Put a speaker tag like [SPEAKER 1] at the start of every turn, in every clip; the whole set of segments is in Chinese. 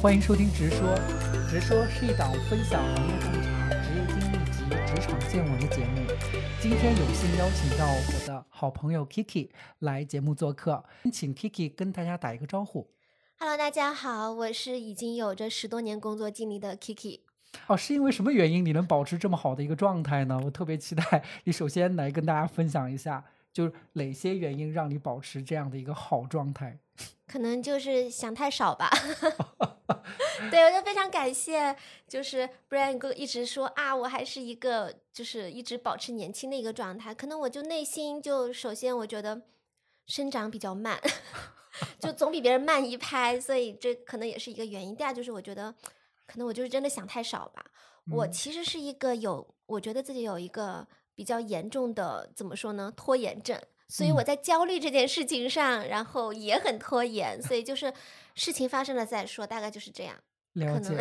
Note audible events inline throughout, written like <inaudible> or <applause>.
[SPEAKER 1] 欢迎收听《直说》，《直说》是一档分享行业洞察、职业经历及职场见闻的节目。今天有幸邀请到我的好朋友 Kiki 来节目做客，请 Kiki 跟大家打一个招呼。
[SPEAKER 2] Hello，大家好，我是已经有着十多年工作经历的 Kiki。
[SPEAKER 1] 哦，是因为什么原因你能保持这么好的一个状态呢？我特别期待你首先来跟大家分享一下，就是哪些原因让你保持这样的一个好状态。<laughs>
[SPEAKER 2] 可能就是想太少吧。<laughs> 对，我就非常感谢，就是 Brian 哥一直说啊，我还是一个就是一直保持年轻的一个状态。可能我就内心就首先我觉得生长比较慢，<laughs> 就总比别人慢一拍，所以这可能也是一个原因。第二就是我觉得可能我就是真的想太少吧。我
[SPEAKER 1] 嗯
[SPEAKER 2] 其实是一个有，我觉得自己有一个比较严重的怎么说呢，拖延症。所以我
[SPEAKER 1] 嗯
[SPEAKER 2] 在焦虑这件事情上，然后也很拖延，所以就是事情发生了再说，大概就是这样。
[SPEAKER 1] 了解。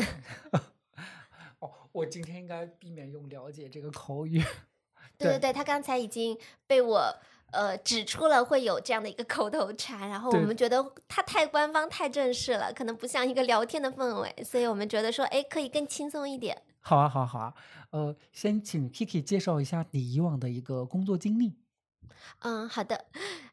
[SPEAKER 1] <laughs> 哦，我今天应该避免用“了解”这个口语。<laughs>
[SPEAKER 2] 对对对，他刚才已经被我呃指出了会有这样的一个口头禅，然后我们觉得他太官方、太正式了，可能不像一个聊天的氛围，所以我们觉得说，哎，可以更轻松一点。
[SPEAKER 1] 好啊，好啊，好啊。呃，先请 Kiki 介绍一下你以往的一个工作经历。
[SPEAKER 2] 嗯，好的。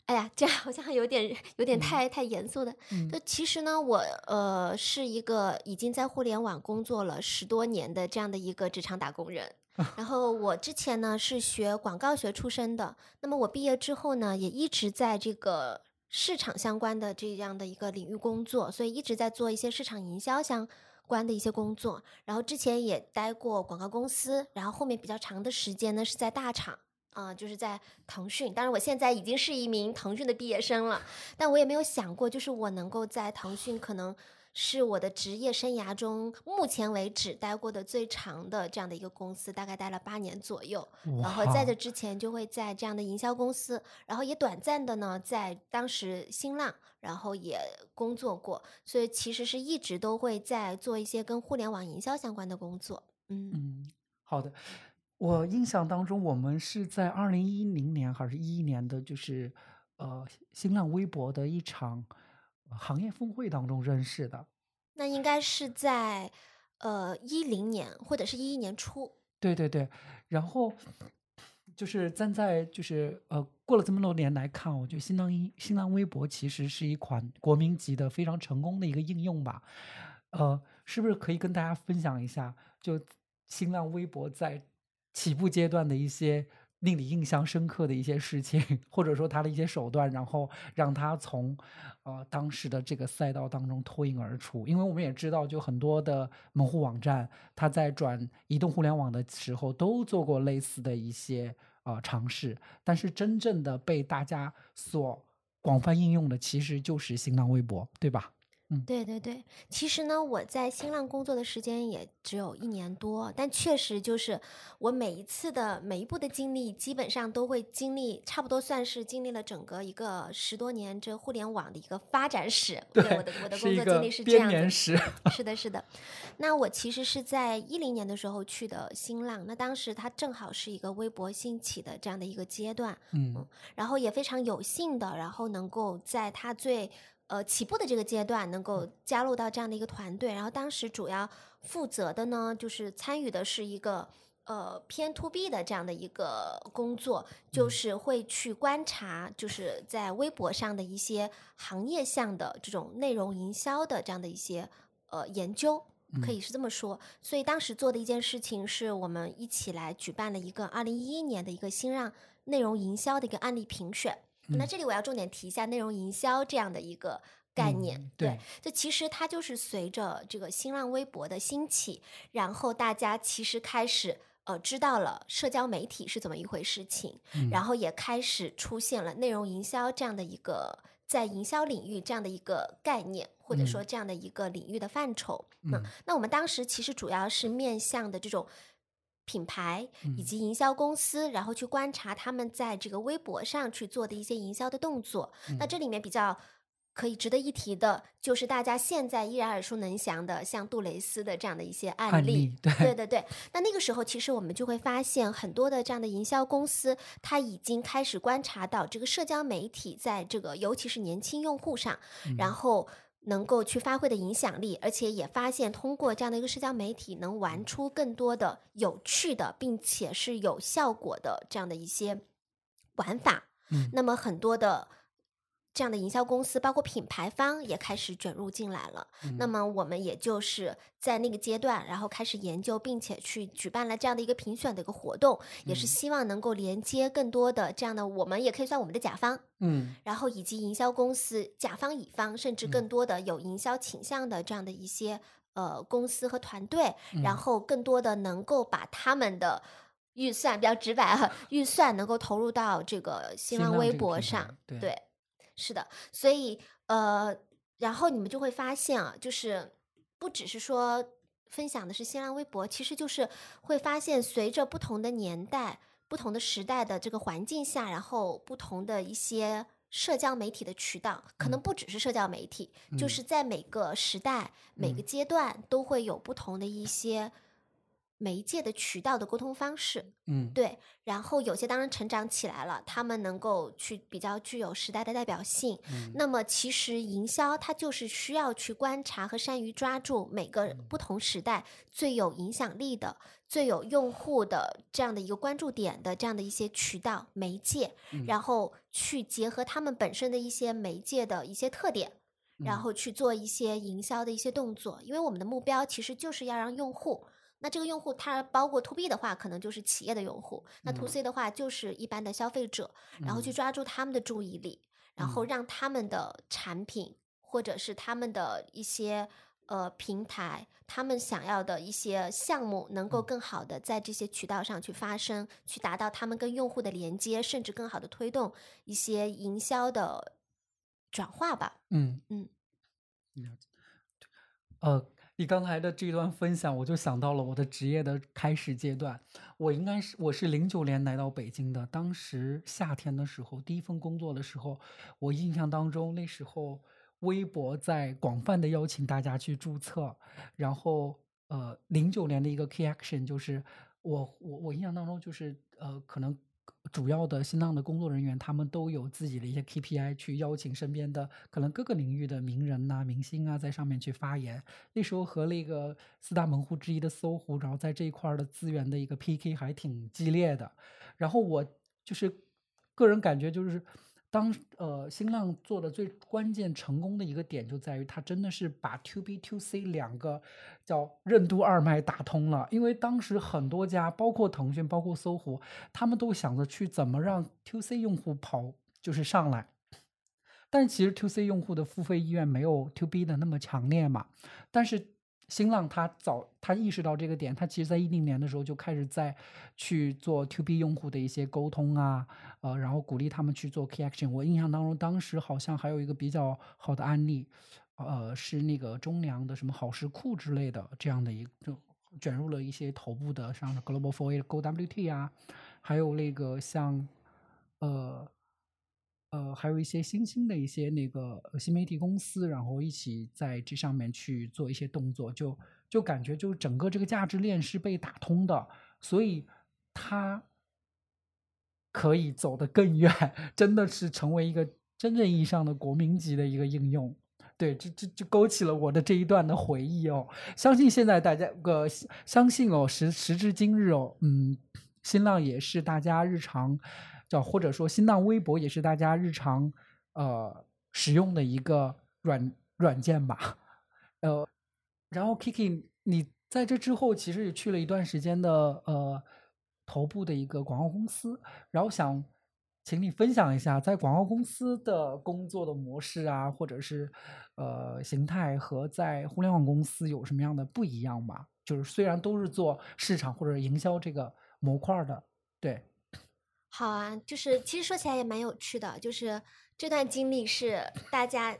[SPEAKER 2] 哎呀，这样好像有点有点
[SPEAKER 1] 嗯
[SPEAKER 2] 太、太严肃的。
[SPEAKER 1] 嗯
[SPEAKER 2] 就其实呢，我呃是一个已经在互联网工作了十多年的这样的一个职场打工人。<laughs> 然后我之前呢是学广告学出身的，那么我毕业之后呢，也一直在这个市场相关的这样的一个领域工作，所以一直在做一些市场营销相关的一些工作。然后之前也待过广告公司，然后后面比较长的时间呢是在大厂。啊、就是在腾讯，当然我现在已经是一名腾讯的毕业生了，但我也没有想过，就是我能够在腾讯，可能是我的职业生涯中目前为止待过的最长的这样的一个公司，大概待了八年左右。然后在这之前就会在这样的营销公司，然后也短暂的呢在当时新浪，然后也工作过，所以其实是一直都会在做一些跟互联网营销相关的工作。嗯
[SPEAKER 1] 嗯，好的。我印象当中，我们是在二零一零年还是一一年的，就是呃新浪微博的一场呃行业峰会当中认识的。
[SPEAKER 2] 那应该是在呃一零年或者是一一年初。
[SPEAKER 1] 对对对，然后就是站在就是呃过了这么多年来看，我觉得新浪一新浪微博其实是一款国民级的非常成功的一个应用吧。呃，是不是可以跟大家分享一下，就新浪微博在起步阶段的一些令你印象深刻的一些事情，<laughs> 或者说他的一些手段，然后让他从呃当时的这个赛道当中脱颖而出。因为我们也知道，就很多的门户网站，它在转移动互联网的时候都做过类似的一些呃尝试，但是真正的被大家所广泛应用的，其实就是新浪微博，对吧？
[SPEAKER 2] 对对对，其实呢，我在新浪工作的时间也只有一年多，但确实就是我每一次的每一步的经历，基本上都会经历，差不多算是经历了整个一个十多年这互联网的一个发展史。<laughs> 对我的我的工作经历是这
[SPEAKER 1] 编
[SPEAKER 2] 样子。
[SPEAKER 1] 年史。
[SPEAKER 2] 是的，<laughs> 是的。那我其实是在一零年的时候去的新浪，那当时它正好是一个微博兴起的这样的一个阶段，
[SPEAKER 1] 嗯
[SPEAKER 2] 然后也非常有幸的，然后能够在它最呃起步的这个阶段，能够加入到这样的一个团队。然后当时主要负责的呢，就是参与的是一个呃偏 to B 的这样的一个工作，就
[SPEAKER 1] 嗯
[SPEAKER 2] 是会去观察，就是在微博上的一些行业项的这种内容营销的这样的一些呃研究。可以是这么说，所以当时做的一件事情是我们一起来举办了一个二零一一年的一个新浪内容营销的一个案例评选。那
[SPEAKER 1] 嗯
[SPEAKER 2] 这里我要重点提一下内容营销这样的一个概念。
[SPEAKER 1] 嗯
[SPEAKER 2] 对
[SPEAKER 1] 对，
[SPEAKER 2] 就其实它就是随着这个新浪微博的兴起，然后大家其实开始。呃，知道了社交媒体是怎么一回事情，
[SPEAKER 1] 嗯
[SPEAKER 2] 然后也开始出现了内容营销这样的一个在营销领域这样的一个概念，或者
[SPEAKER 1] 嗯
[SPEAKER 2] 说这样的一个领域的范畴。那
[SPEAKER 1] 嗯
[SPEAKER 2] 那我们当时其实主要是面向的这种品牌以
[SPEAKER 1] 嗯
[SPEAKER 2] 及营销公司，然后去观察他们在这个微博上去做的一些营销的动作。那
[SPEAKER 1] 嗯
[SPEAKER 2] 这里面比较可以值得一提的，就是大家现在依然耳熟能详的，像杜蕾斯的这样的一些案
[SPEAKER 1] 案例对
[SPEAKER 2] 对对对。那那个时候，其实我们就会发现，很多的这样的营销公司，它已经开始观察到这个社交媒体在这个，尤其是年轻用户上，然
[SPEAKER 1] 嗯
[SPEAKER 2] 后能够去发挥的影响力，而且也发现通过这样的一个社交媒体，能玩出更多的有趣的，并且是有效果的这样的一些玩法。
[SPEAKER 1] 嗯
[SPEAKER 2] 那么很多的这样的营销公司，包括品牌方也开始卷入进来了。那
[SPEAKER 1] 嗯。
[SPEAKER 2] 么我们也就是在那个阶段，然后开始研究，并且去举办了这样的一个评选的一个活动，也是
[SPEAKER 1] 嗯。
[SPEAKER 2] 希望能够连接更多的这样的，我们也可以算我们的甲方，
[SPEAKER 1] 嗯。
[SPEAKER 2] 然后以及营销公司甲方、乙方，甚至
[SPEAKER 1] 嗯。
[SPEAKER 2] 更多的有营销倾向的这样的一些呃公司和团队，然
[SPEAKER 1] 嗯。
[SPEAKER 2] 后更多的能够把他们的预算比较直白哈，<laughs> 预算能够投入到这个新
[SPEAKER 1] 新浪
[SPEAKER 2] 浪微博上，
[SPEAKER 1] 对
[SPEAKER 2] 对，是的，所以呃，然后你们就会发现啊，就是不只是说分享的是新浪微博，其实就是会发现随着不同的年代、不同的时代的这个环境下，然后不同的一些。社交媒体的渠道可能
[SPEAKER 1] 嗯。
[SPEAKER 2] 不只是社交媒体，就
[SPEAKER 1] 嗯。
[SPEAKER 2] 是在每个时代、每个
[SPEAKER 1] 嗯。
[SPEAKER 2] 阶段都会有不同的一些媒介的渠道的沟通方式。
[SPEAKER 1] 嗯
[SPEAKER 2] 对，然后有些当然成长起来了，他们能够去比较具有时代的代表性。
[SPEAKER 1] 嗯
[SPEAKER 2] 那么其实营销它就是需要去观察和善于抓住每个
[SPEAKER 1] 嗯
[SPEAKER 2] 不同时代最有影响力的、最有用户的这样的一个关注点的这样的一些渠道媒介，
[SPEAKER 1] 嗯
[SPEAKER 2] 然后去结合他们本身的一些媒介的一些特点。然
[SPEAKER 1] 嗯
[SPEAKER 2] 后去做一些营销的一些动作，因为我们的目标其实就是要让用户，那这个用户他包括 to B 的话，可能就是企业的用户；那 to
[SPEAKER 1] 嗯
[SPEAKER 2] C 的话就是一般的消费者，然后去
[SPEAKER 1] 嗯。
[SPEAKER 2] 抓住他们的注意力，然后
[SPEAKER 1] 嗯。
[SPEAKER 2] 让他们的产品或者是他们的一些呃平台，他们想要的一些项目，能够
[SPEAKER 1] 嗯。
[SPEAKER 2] 更好的在这些渠道上去发生，去达到他们跟用户的连接，甚至更好的推动一些营销的转化吧。
[SPEAKER 1] 嗯。
[SPEAKER 2] 嗯。
[SPEAKER 1] 呃，你刚才的这段分享，我就想到了我的职业的开始阶段。我应该是我是零九年来到北京的，当时夏天的时候，第一份工作的时候，我印象当中那时候微博在广泛的邀请大家去注册，然后呃，零九年的一个 key action 就是我我我印象当中就是呃，可能主要的新浪的工作人员他们都有自己的一些 KPI 去邀请身边的可能各个领域的名人呐、明星啊在上面去发言。那时候和那个四大门户之一的搜狐，然后在这一块的资源的一个 PK 还挺激烈的。然后我就是个人感觉就是。当呃新浪做的最关键成功的一个点就在于，它真的是把 To B To C 两个叫任督二脉打通了。因为当时很多家，包括腾讯、包括搜狐，他们都想着去怎么让 To C 用户跑就是上来，但其实 To C 用户的付费意愿没有 To B 的那么强烈嘛。但是新浪它早它意识到这个点，它其实在一零年的时候就开始在去做 To B 用户的一些沟通啊，呃，然后鼓励他们去做 Key Action。我印象当中，当时好像还有一个比较好的案例，呃，是那个中粮的什么好食库之类的这样的一个卷入了一些头部的，像 Global Four A、GoWT 啊，还有那个像呃。呃，还有一些新兴的一些那个新媒体公司，然后一起在这上面去做一些动作，就就感觉就整个这个价值链是被打通的，所以它可以走得更远，<laughs> 真的是成为一个真正意义上的国民级的一个应用。对，这这就勾起了我的这一段的回忆哦。相信现在大家个、相信哦，时时至今日哦，嗯，新浪也是大家日常。或者说新浪微博也是大家日常呃使用的一个软软件吧，呃，然后 Kiki 你在这之后其实也去了一段时间的呃头部的一个广告公司，然后想请你分享一下在广告公司的工作的模式啊，或者是呃形态和在互联网公司有什么样的不一样吧？就是虽然都是做市场或者营销这个模块的，对。
[SPEAKER 2] 好啊，就是其实说起来也蛮有趣的，就是这段经历是大家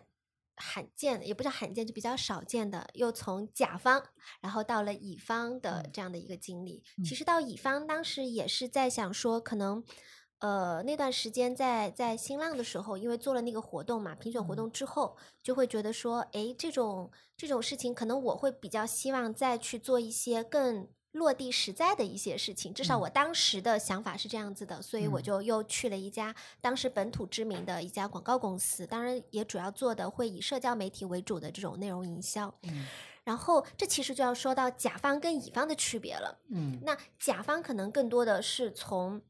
[SPEAKER 2] 罕见的，也不叫罕见，就比较少见的，又从甲方然后到了乙方的这样的一个经历。
[SPEAKER 1] 嗯、
[SPEAKER 2] 其实到乙方当时也是在想说，可能呃那段时间在在新浪的时候，因为做了那个活动嘛，评选活动之后，就会觉得说，哎，这种这种事情，可能我会比较希望再去做一些更。落地实在的一些事情。至少
[SPEAKER 1] 嗯
[SPEAKER 2] 我当时的想法是这样子的，所以我
[SPEAKER 1] 嗯
[SPEAKER 2] 就又去了一家当时本土知名的一家广告公司，当然也主要做的会以社交媒体为主的这种内容营销。
[SPEAKER 1] 嗯
[SPEAKER 2] 然后这其实就要说到甲方跟乙方的区别了。
[SPEAKER 1] 嗯
[SPEAKER 2] 那甲方可能更多的是从，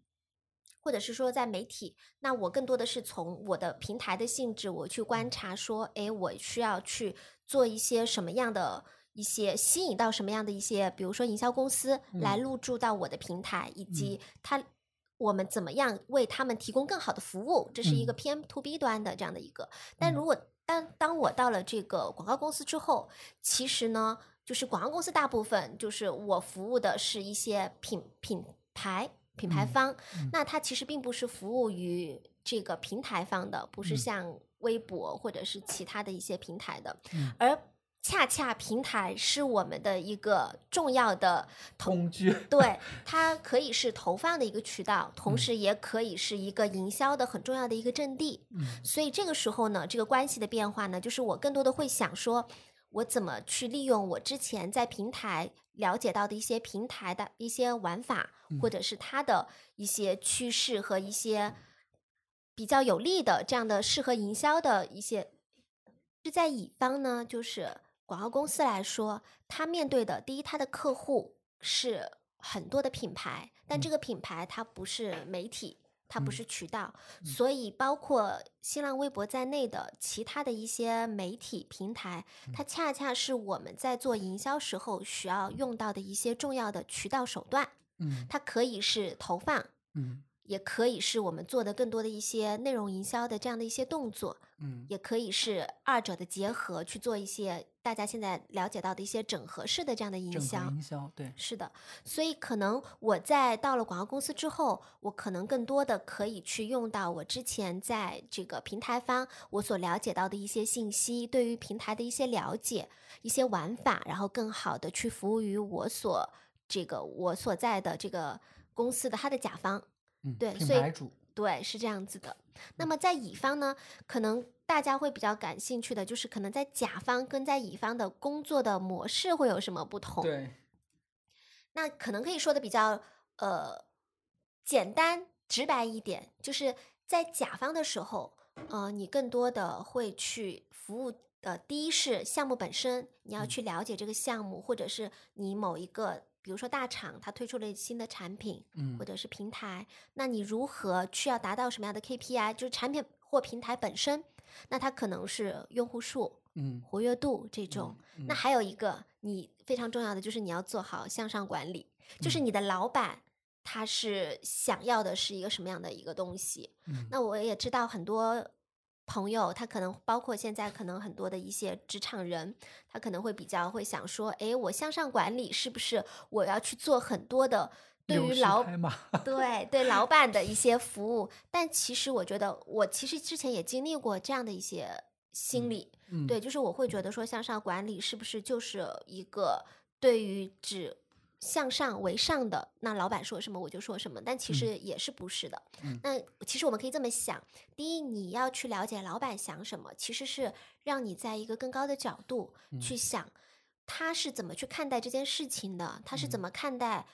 [SPEAKER 2] 或者是说在媒体，那我更多的是从我的平台的性质，我去观察说，诶，我需要去做一些什么样的一些吸引到什么样的一些，比如说营销公司来
[SPEAKER 1] 嗯
[SPEAKER 2] 入驻到我的平台，以及他。我们怎么样为他们提供更好的服务？这是一个
[SPEAKER 1] 嗯
[SPEAKER 2] 偏 to B 端的这样的一个。但
[SPEAKER 1] 嗯
[SPEAKER 2] 如果当当我到了这个广告公司之后，其实呢，就是广告公司大部分就是我服务的是一些品品牌品牌
[SPEAKER 1] 嗯
[SPEAKER 2] 方，
[SPEAKER 1] 嗯
[SPEAKER 2] 那它其实并不是服务于这个平台方的，不是
[SPEAKER 1] 嗯
[SPEAKER 2] 像微博或者是其他的一些平台的，
[SPEAKER 1] 嗯
[SPEAKER 2] 而恰恰平台是我们的一个重要的投
[SPEAKER 1] 工具，
[SPEAKER 2] 对，它可以是投放的一个渠道，同
[SPEAKER 1] 嗯
[SPEAKER 2] 时也可以是一个营销的很重要的一个阵地。
[SPEAKER 1] 嗯
[SPEAKER 2] 所以这个时候呢，这个关系的变化呢，就是我更多的会想说，我怎么去利用我之前在平台了解到的一些平台的一些玩法，或
[SPEAKER 1] 嗯
[SPEAKER 2] 者是它的一些趋势和一些比较有利的这样的适合营销的一些。是在乙方呢，就是广告公司来说，它面对的第一，它的客户是很多的品牌，但这
[SPEAKER 1] 嗯。
[SPEAKER 2] 个品牌它不是媒体，它不
[SPEAKER 1] 嗯
[SPEAKER 2] 是渠道，
[SPEAKER 1] 嗯。
[SPEAKER 2] 所以包括新浪微博在内的其他的一些媒体平台，它
[SPEAKER 1] 嗯。
[SPEAKER 2] 恰恰是我们在做营销时候需要用到的一些重要的渠道手段。
[SPEAKER 1] 嗯。
[SPEAKER 2] 它可以是投放，
[SPEAKER 1] 嗯
[SPEAKER 2] 也可以是我们做的更多的一些内容营销的这样的一些动作，
[SPEAKER 1] 嗯
[SPEAKER 2] 也可以是二者的结合去做一些大家现在了解到的一些整合式的这样的营销。
[SPEAKER 1] 营销，对，
[SPEAKER 2] 是的，所以可能我在到了广告公司之后，我可能更多的可以去用到我之前在这个平台方我所了解到的一些信息，对于平台的一些了解、一些玩法，然后更好的去服务于我所这个我所在的这个公司的它的甲方。
[SPEAKER 1] 嗯，
[SPEAKER 2] 对所以对，是这样子的。那么在乙方呢，可能大家会比较感兴趣的就是，可能在甲方跟在乙方的工作的模式会有什么不同？
[SPEAKER 1] 对，
[SPEAKER 2] 那可能可以说的比较呃简单直白一点，就是在甲方的时候，呃，你更多的会去服务。呃，第一是项目本身，你要
[SPEAKER 1] 嗯
[SPEAKER 2] 去了解这个项目，或者是你某一个，比如说大厂，它推出了新的产品，
[SPEAKER 1] 嗯
[SPEAKER 2] 或者是平台，那你如何去要达到什么样的 KPI？就是产品或平台本身，那它可能是用户数、
[SPEAKER 1] 嗯
[SPEAKER 2] 活跃度这种。
[SPEAKER 1] 嗯
[SPEAKER 2] 那还有一个你非常重要的就是你要做好向上管理，就是
[SPEAKER 1] 嗯
[SPEAKER 2] 你的老板他是想要的是一个什么样的一个东西。
[SPEAKER 1] 嗯
[SPEAKER 2] 那我也知道很多朋友，他可能包括现在可能很多的一些职场人，他可能会比较会想说，诶，我向上管理是不是我要去做很多的对于老，对 <laughs> 对老板的一些服务？但其实我觉得，我其实之前也经历过这样的一些心
[SPEAKER 1] 嗯
[SPEAKER 2] 理，
[SPEAKER 1] 嗯。
[SPEAKER 2] 对，就是我会觉。得说向上管理是不是就是一个对于只向上为上的，那老板说什么我就说什么，但其
[SPEAKER 1] 嗯
[SPEAKER 2] 实也是不是的。
[SPEAKER 1] 嗯
[SPEAKER 2] 那其实我们可以这么想：第一，你要去了解老板想什么，其实是让你在一个更高的角度去
[SPEAKER 1] 嗯
[SPEAKER 2] 想，他是怎么去看待这件事情的，他是怎
[SPEAKER 1] 嗯
[SPEAKER 2] 么看待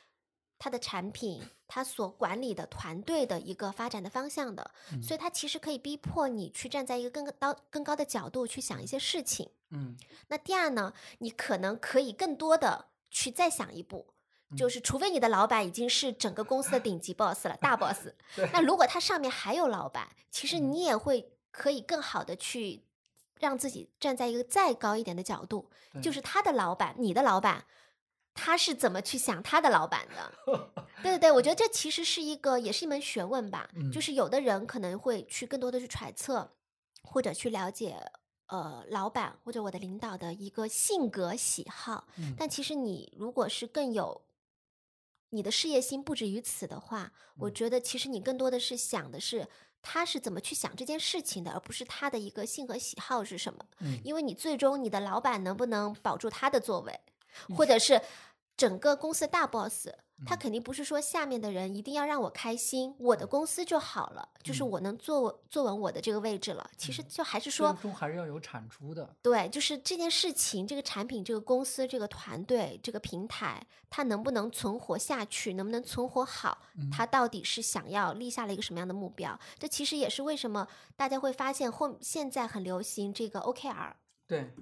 [SPEAKER 2] 他的产品，他所管理的团队的一个发展的方向的。
[SPEAKER 1] 嗯
[SPEAKER 2] 所以，他其实可以逼迫你去站在一个更高、更高的角度去想一些事情。
[SPEAKER 1] 嗯
[SPEAKER 2] 那第二呢，你可能可以更多的去再想一步，就
[SPEAKER 1] 嗯
[SPEAKER 2] 是除非你的老板已经是整个公司的顶级 boss 了，大 boss，<laughs> 那如果他上面还有老板，其实
[SPEAKER 1] 嗯
[SPEAKER 2] 你也会可以更好的去让自己站在一个再高一点的角度，就是他的老板，你的老板。他是怎么去想他的老板的？<laughs> 对对对，我觉得这其实是一个，也是一门学问吧。
[SPEAKER 1] 嗯
[SPEAKER 2] 就是有的人可能会去更多的去揣测，或者去了解，呃，老板或者我的领导的一个性格喜好。
[SPEAKER 1] 嗯
[SPEAKER 2] 但其实你如果是更有你的事业心不止于此的话，我
[SPEAKER 1] 嗯。
[SPEAKER 2] 觉得其实你更多的是想的是他是怎么去想这件事情的，而不是他的一个性格喜好是什么。
[SPEAKER 1] 嗯。
[SPEAKER 2] 因为你最终你的老板能不能保住他的座位，
[SPEAKER 1] 嗯。
[SPEAKER 2] 或者是整个公司大 boss 他肯定不是说下面的人一定要让我开心，我的公司就好了，就是我能坐坐稳我的这个位置了。其实就还是说，
[SPEAKER 1] 最终还是要有产出的。
[SPEAKER 2] 对，就是这件事情、这个产品、这个公司、这个团队、这个平台，它能不能存活下去，能不能存活好，它到底是想要立下了一个什么样的目标？这其实也是为什么大家会发现后现在很流行这个 OKR。
[SPEAKER 1] 对。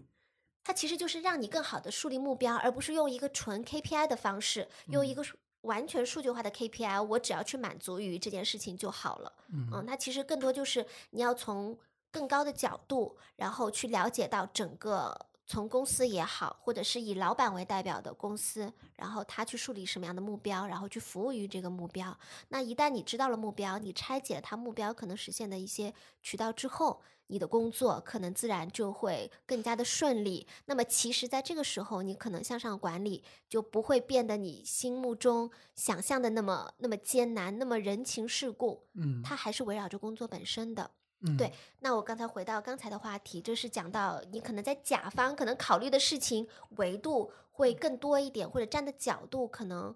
[SPEAKER 2] 它其实就是让你更好的树立目标，而不是用一个纯 KPI 的方式，用一个完全数据化的 KPI，我只要去满足于这件事情就好了。嗯，那其实更多就是你要从更高的角度，然后去了解到整个从公司也好，或者是以老板为代表的公司，然后他去树立什么样的目标，然后去服务于这个目标。那一旦你知道了目标，你拆解了他目标可能实现的一些渠道之后。你的工作可能自然就会更加的顺利。那么，其实，在这个时候，你可能向上管理就不会变得你心目中想象的那么那么艰难，那么人情世故。
[SPEAKER 1] 嗯，
[SPEAKER 2] 它还是围绕着工作本身的。
[SPEAKER 1] 嗯，
[SPEAKER 2] 对。那我刚才回到刚才的话题，就是讲到你可能在甲方可能考虑的事情维度会更多一点，或者站的角度可能。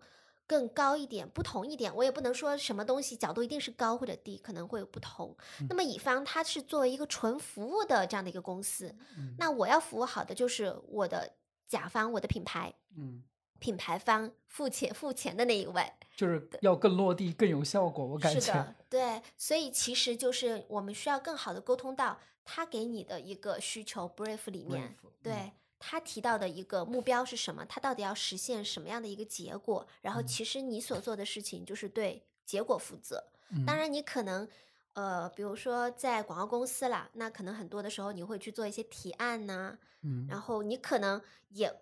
[SPEAKER 2] 更高一点，不同一点，我也不能说什么东西角度一定是高或者低，可能会有不同。那么乙方他是作为一个纯服务的这样的一个公司，那我要服务好的就是我的甲方，我的品牌，
[SPEAKER 1] 嗯，
[SPEAKER 2] 品牌方付钱付钱的那一位，
[SPEAKER 1] 就是要更落地、更有效果。我感觉
[SPEAKER 2] 是的，对，所以其实就是我们需要更好的沟通到他给你的一个需求 brief 里面，对。他提到的一个目标是什么？他到底要实现什么样的一个结果？然后，其实你所做的事情就是对结果负责。当然，你可能，呃，比如说在广告公司啦，那可能很多的时候你会去做一些提案呐，
[SPEAKER 1] 嗯，
[SPEAKER 2] 然后你可能也。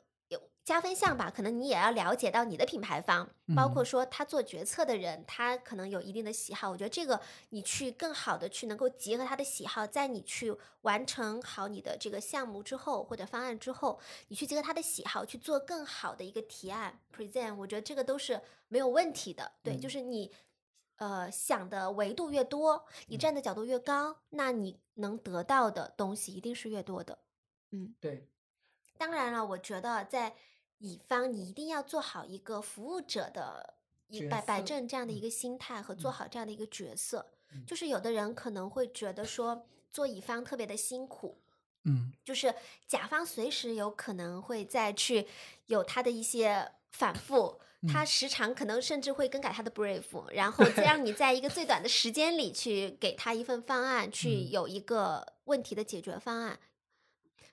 [SPEAKER 2] 加分项吧，可能你也要了解到你的品牌方，包括说他做决策的人，他可能有一定的喜好。我觉得这个你去更好的去能够结合他的喜好，在你去完成好你的这个项目之后或者方案之后，你去结合他的喜好去做更好的一个提案 present，我觉得这个都是没有问题的。对，就是你呃想的维度越多，你站的角度越高，那你能得到的东西一定是越多的。嗯，
[SPEAKER 1] 对。
[SPEAKER 2] 当然了，我觉得在乙方，你一定要做好一个服务者的一摆摆正这样的一个心态和做好这样的一个角色。就是有的人可能会觉得说做乙方特别的辛苦，
[SPEAKER 1] 嗯，
[SPEAKER 2] 就是甲方随时有可能会再去有他的一些反复，他时常可能甚至会更改他的 brief，然后再让你在一个最短的时间里去给他一份方案，<laughs> 去有一个问题的解决方案。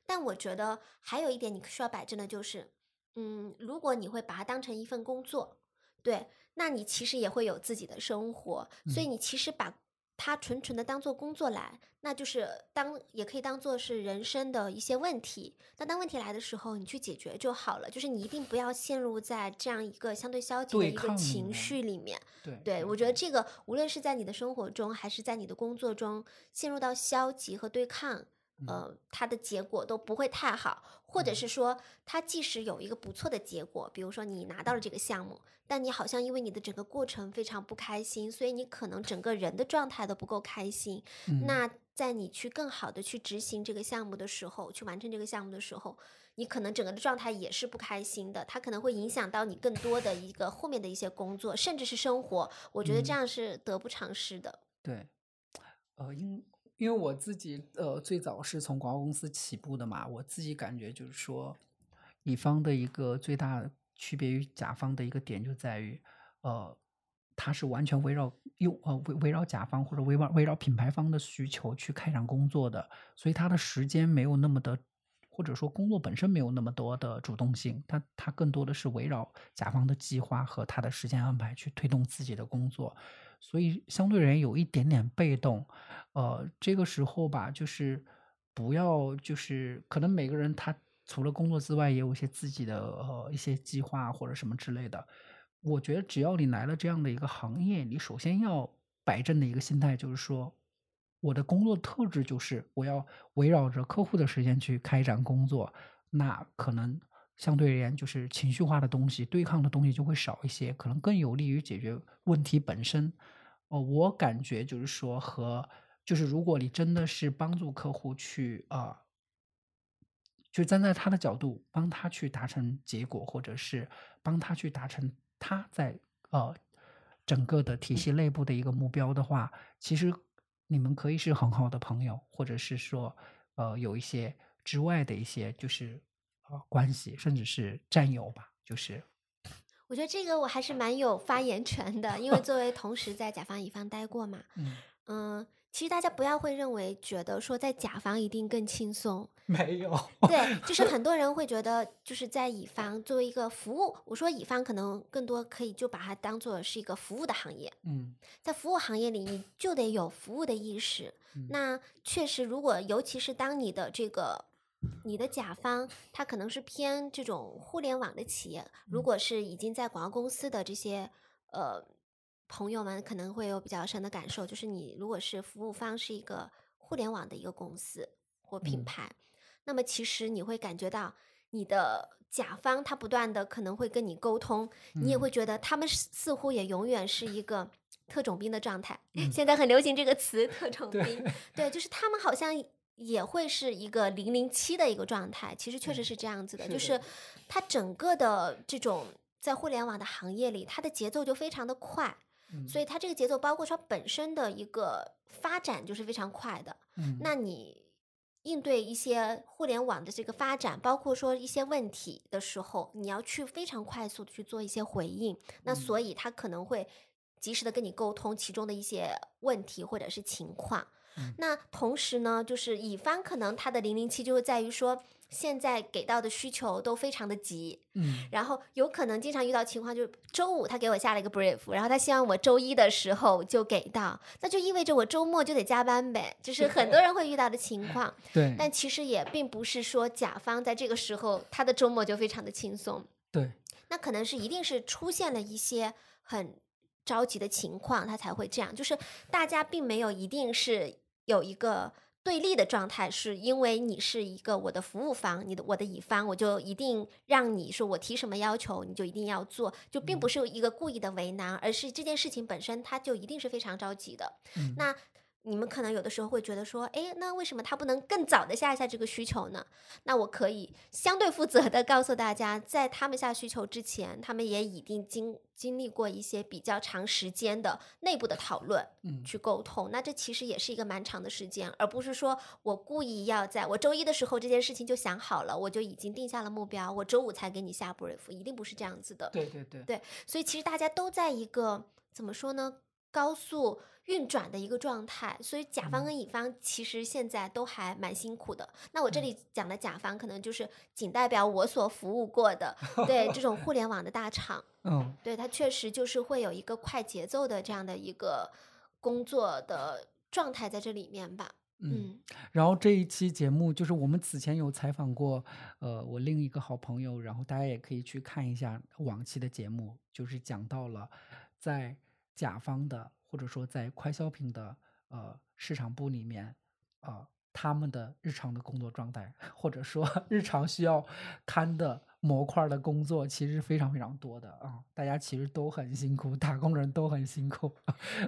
[SPEAKER 2] 但我觉得还有一点你需要摆正的就是。嗯，如果你会把它当成一份工作，对，那你其实也会有自己的生活，所以你其实把它纯纯的当做工作来，那就是当也可以当做是人生的一些问题。那当问题来的时候，你去解决就好了。就是你一定不要陷入在这样一个相对消极的一个情绪里面。
[SPEAKER 1] 对，
[SPEAKER 2] 对我觉得这个无论是在你的生活中，还是在你的工作中，陷入到消极和对抗。呃，它的结果都不会太好，或者是说，它即使有一个不错的结果，比如说你拿到了这个项目，但你好像因为你的整个过程非常不开心，所以你可能整个人的状态都不够开心。那在你去更好的去执行这个项目的时候，去完成这个项目的时候，你可能整个的状态也是不开心的，它可能会影响到你更多的一个后面的一些工作，甚至是生活。我觉得这样是得不偿失的。
[SPEAKER 1] 对，呃，因。因为我自己呃最早是从广告公司起步的嘛，我自己感觉就是说，乙方的一个最大区别于甲方的一个点就在于，呃，他是完全围绕用呃围围绕甲方或者围绕围绕品牌方的需求去开展工作的，所以他的时间没有那么的，或者说工作本身没有那么多的主动性，他他更多的是围绕甲方的计划和他的时间安排去推动自己的工作。所以相对而言有一点点被动，呃，这个时候吧，就是不要，就是可能每个人他除了工作之外，也有一些自己的呃一些计划或者什么之类的。我觉得只要你来了这样的一个行业，你首先要摆正的一个心态就是说，我的工作特质就是我要围绕着客户的时间去开展工作，那可能。相对而言，就是情绪化的东西、对抗的东西就会少一些，可能更有利于解决问题本身。哦，我感觉就是说，和就是如果你真的是帮助客户去啊，就站在他的角度帮他去达成结果，或者是帮他去达成他在呃整个的体系内部的一个目标的话，其实你们可以是很好的朋友，或者是说呃有一些之外的一些就是呃关系，甚至是战友吧，就是
[SPEAKER 2] 我觉得这个我还是蛮有发言权的，因为作为同时在甲方乙方待过嘛，<laughs>
[SPEAKER 1] 嗯，
[SPEAKER 2] 嗯，其实大家不要会认为觉得说在甲方一定更轻松，<laughs>
[SPEAKER 1] 没有，
[SPEAKER 2] 对，就是很多人会觉得就是在乙方作为一个服务，我说乙方可能更多可以就把它当做是一个服务的行业，
[SPEAKER 1] 嗯。
[SPEAKER 2] 在服务行业里你就得有服务的意识。
[SPEAKER 1] 嗯。
[SPEAKER 2] 那确实，如果尤其是当你的这个你的甲方，他可能是偏这种互联网的企业，如
[SPEAKER 1] 嗯
[SPEAKER 2] 果是已经在广告公司的这些呃朋友们，可能会有比较深的感受，就是你如果是服务方是一个互联网的一个公司或品
[SPEAKER 1] 嗯
[SPEAKER 2] 牌，那么其实你会感觉到你的。甲方他不断的可能会跟你沟通，你也
[SPEAKER 1] 嗯
[SPEAKER 2] 会觉得他们似似乎也永远是一个特种兵的状态。
[SPEAKER 1] 嗯
[SPEAKER 2] 现在很流行这个词“特种
[SPEAKER 1] 对
[SPEAKER 2] 兵”，对，就是他们好像也会是一个零零七的一个状态。其实确实是这样子的，就是它整个的这种在互联网的行业里，它的节奏就非常的快，
[SPEAKER 1] 嗯
[SPEAKER 2] 所以它这个节奏包括说它本身的一个发展就是非常快的。
[SPEAKER 1] 嗯
[SPEAKER 2] 那你应对一些互联网的这个发展，包括说一些问题的时候，你要去非常快速的去做一些回应。那
[SPEAKER 1] 嗯
[SPEAKER 2] 所以他可能会及时的跟你沟通其中的一些问题或者是情况。
[SPEAKER 1] 嗯
[SPEAKER 2] 那同时呢，就是乙方可能他的零零七就会在于说，现在给到的需求都非常的急，
[SPEAKER 1] 嗯
[SPEAKER 2] 然后有可能经常遇到情况，就是周五他给我下了一个 brief，然后他希望我周一的时候就给到，那就意味着我周末就得加班呗，就是很多人会遇到的情况。<laughs>
[SPEAKER 1] 对
[SPEAKER 2] 但其实也并不是说甲方在这个时候他的周末就非常的轻松，
[SPEAKER 1] 对
[SPEAKER 2] 那可能是一定是出现了一些很着急的情况，他才会这样。就是大家并没有一定是有一个对立的状态，是因为你是一个我的服务方，你的我的乙方，我就一定让你说我提什么要求，你就一定要做，就并不是一个故意的为难，而是这件事情本身它就一定是非常着急的。
[SPEAKER 1] 嗯。
[SPEAKER 2] 那你们可能有的时候会觉得说，诶，那为什么他不能更早的下一下这个需求呢？那我可以相对负责的告诉大家，在他们下需求之前，他们也已经经经历过一些比较长时间的内部的讨论，
[SPEAKER 1] 嗯
[SPEAKER 2] 去沟通。那这其实也是一个蛮长的时间，而不是说我故意要在我周一的时候这件事情就想好了，我就已经定下了目标，我周五才给你下 brief，一定不是这样子的。
[SPEAKER 1] 对对对
[SPEAKER 2] 所以其实大家都在一个怎么说呢，高速运转的一个状态。所以甲方
[SPEAKER 1] 嗯
[SPEAKER 2] 跟乙方其实现在都还蛮辛苦的。那我这
[SPEAKER 1] 嗯
[SPEAKER 2] 里讲的甲方，可能就是仅代表我所服务过的，<laughs> 对这种互联网的大厂，<laughs>
[SPEAKER 1] 嗯
[SPEAKER 2] 对它确实就是会有一个快节奏的这样的一个工作的状态在这里面吧。
[SPEAKER 1] 嗯。
[SPEAKER 2] 嗯
[SPEAKER 1] 然后这一期节目就是我们此前有采访过，呃，我另一个好朋友，然后大家也可以去看一下往期的节目，就是讲到了在甲方的或者说在快消品的呃市场部里面，啊，他们的日常的工作状态，或者说 <laughs> 日常需要看的模块儿的工作，其实非常非常多的啊、大家其实都很辛苦，打工人都很辛苦。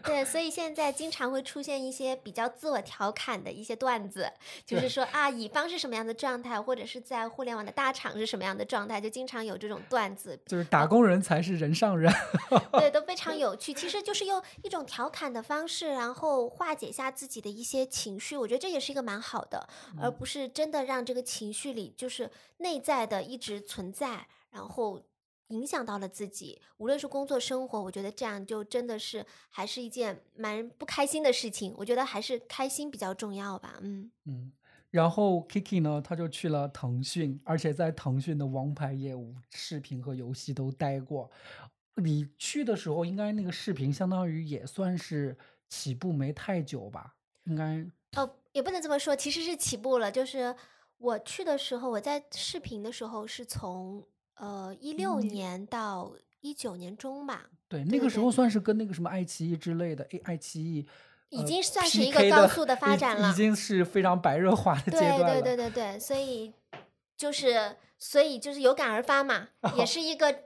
[SPEAKER 2] 对，<laughs> 所以现在经常会出现一些比较自我调侃的一些段子，就是说啊，乙方是什么样的状态，或者是在互联网的大厂是什么样的状态，就经常有这种段子，
[SPEAKER 1] 就是打工人才是人上人。
[SPEAKER 2] 对，都非 <laughs> 常有趣。其实就是用一种调侃的方式，然后化解一下自己的一些情绪，我觉得这也是一个蛮好的，而
[SPEAKER 1] 嗯
[SPEAKER 2] 不是真的让这个情绪里就是内在的一直存在，然后。影响到了自己，无论是工作生活，我觉得这样就真的是还是一件蛮不开心的事情。我觉得还是开心比较重要吧。嗯，
[SPEAKER 1] 嗯，然后 Kiki 呢，他就去了腾讯，而且在腾讯的王牌业务、视频和游戏都待过。你去的时候，应该那个视频相当于也算是起步没太久吧？应该
[SPEAKER 2] 哦，也不能这么说，其实是起步了。就是我去的时候，我在视频的时候是从呃一六
[SPEAKER 1] 嗯
[SPEAKER 2] 年到一九年中吧。
[SPEAKER 1] 对，
[SPEAKER 2] 对对对
[SPEAKER 1] 那个时候算是跟那个什么爱奇艺之类的，爱爱奇艺呃
[SPEAKER 2] 已经算是一个高速的发展了
[SPEAKER 1] 已经是非常白热化的阶
[SPEAKER 2] 对
[SPEAKER 1] 段了。
[SPEAKER 2] 对对对对，所以就是所以就是有感而发嘛，<laughs> 也是一个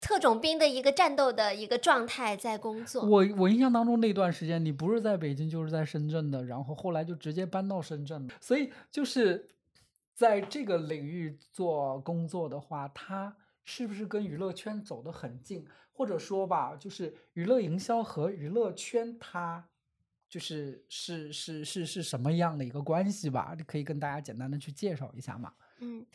[SPEAKER 2] 特种兵的一个战斗的一个状态在工作。
[SPEAKER 1] 我我印象当中那段时间，你不是在北京就是在深圳的，然后后来就直接搬到深圳了。所以就是在这个领域做工作的话，它是不是跟娱乐圈走得很近？或者说吧，就是娱乐营销和娱乐圈它就是是是是是什么样的一个关系吧？可以跟大家简单的去介绍一下吗？
[SPEAKER 2] 嗯。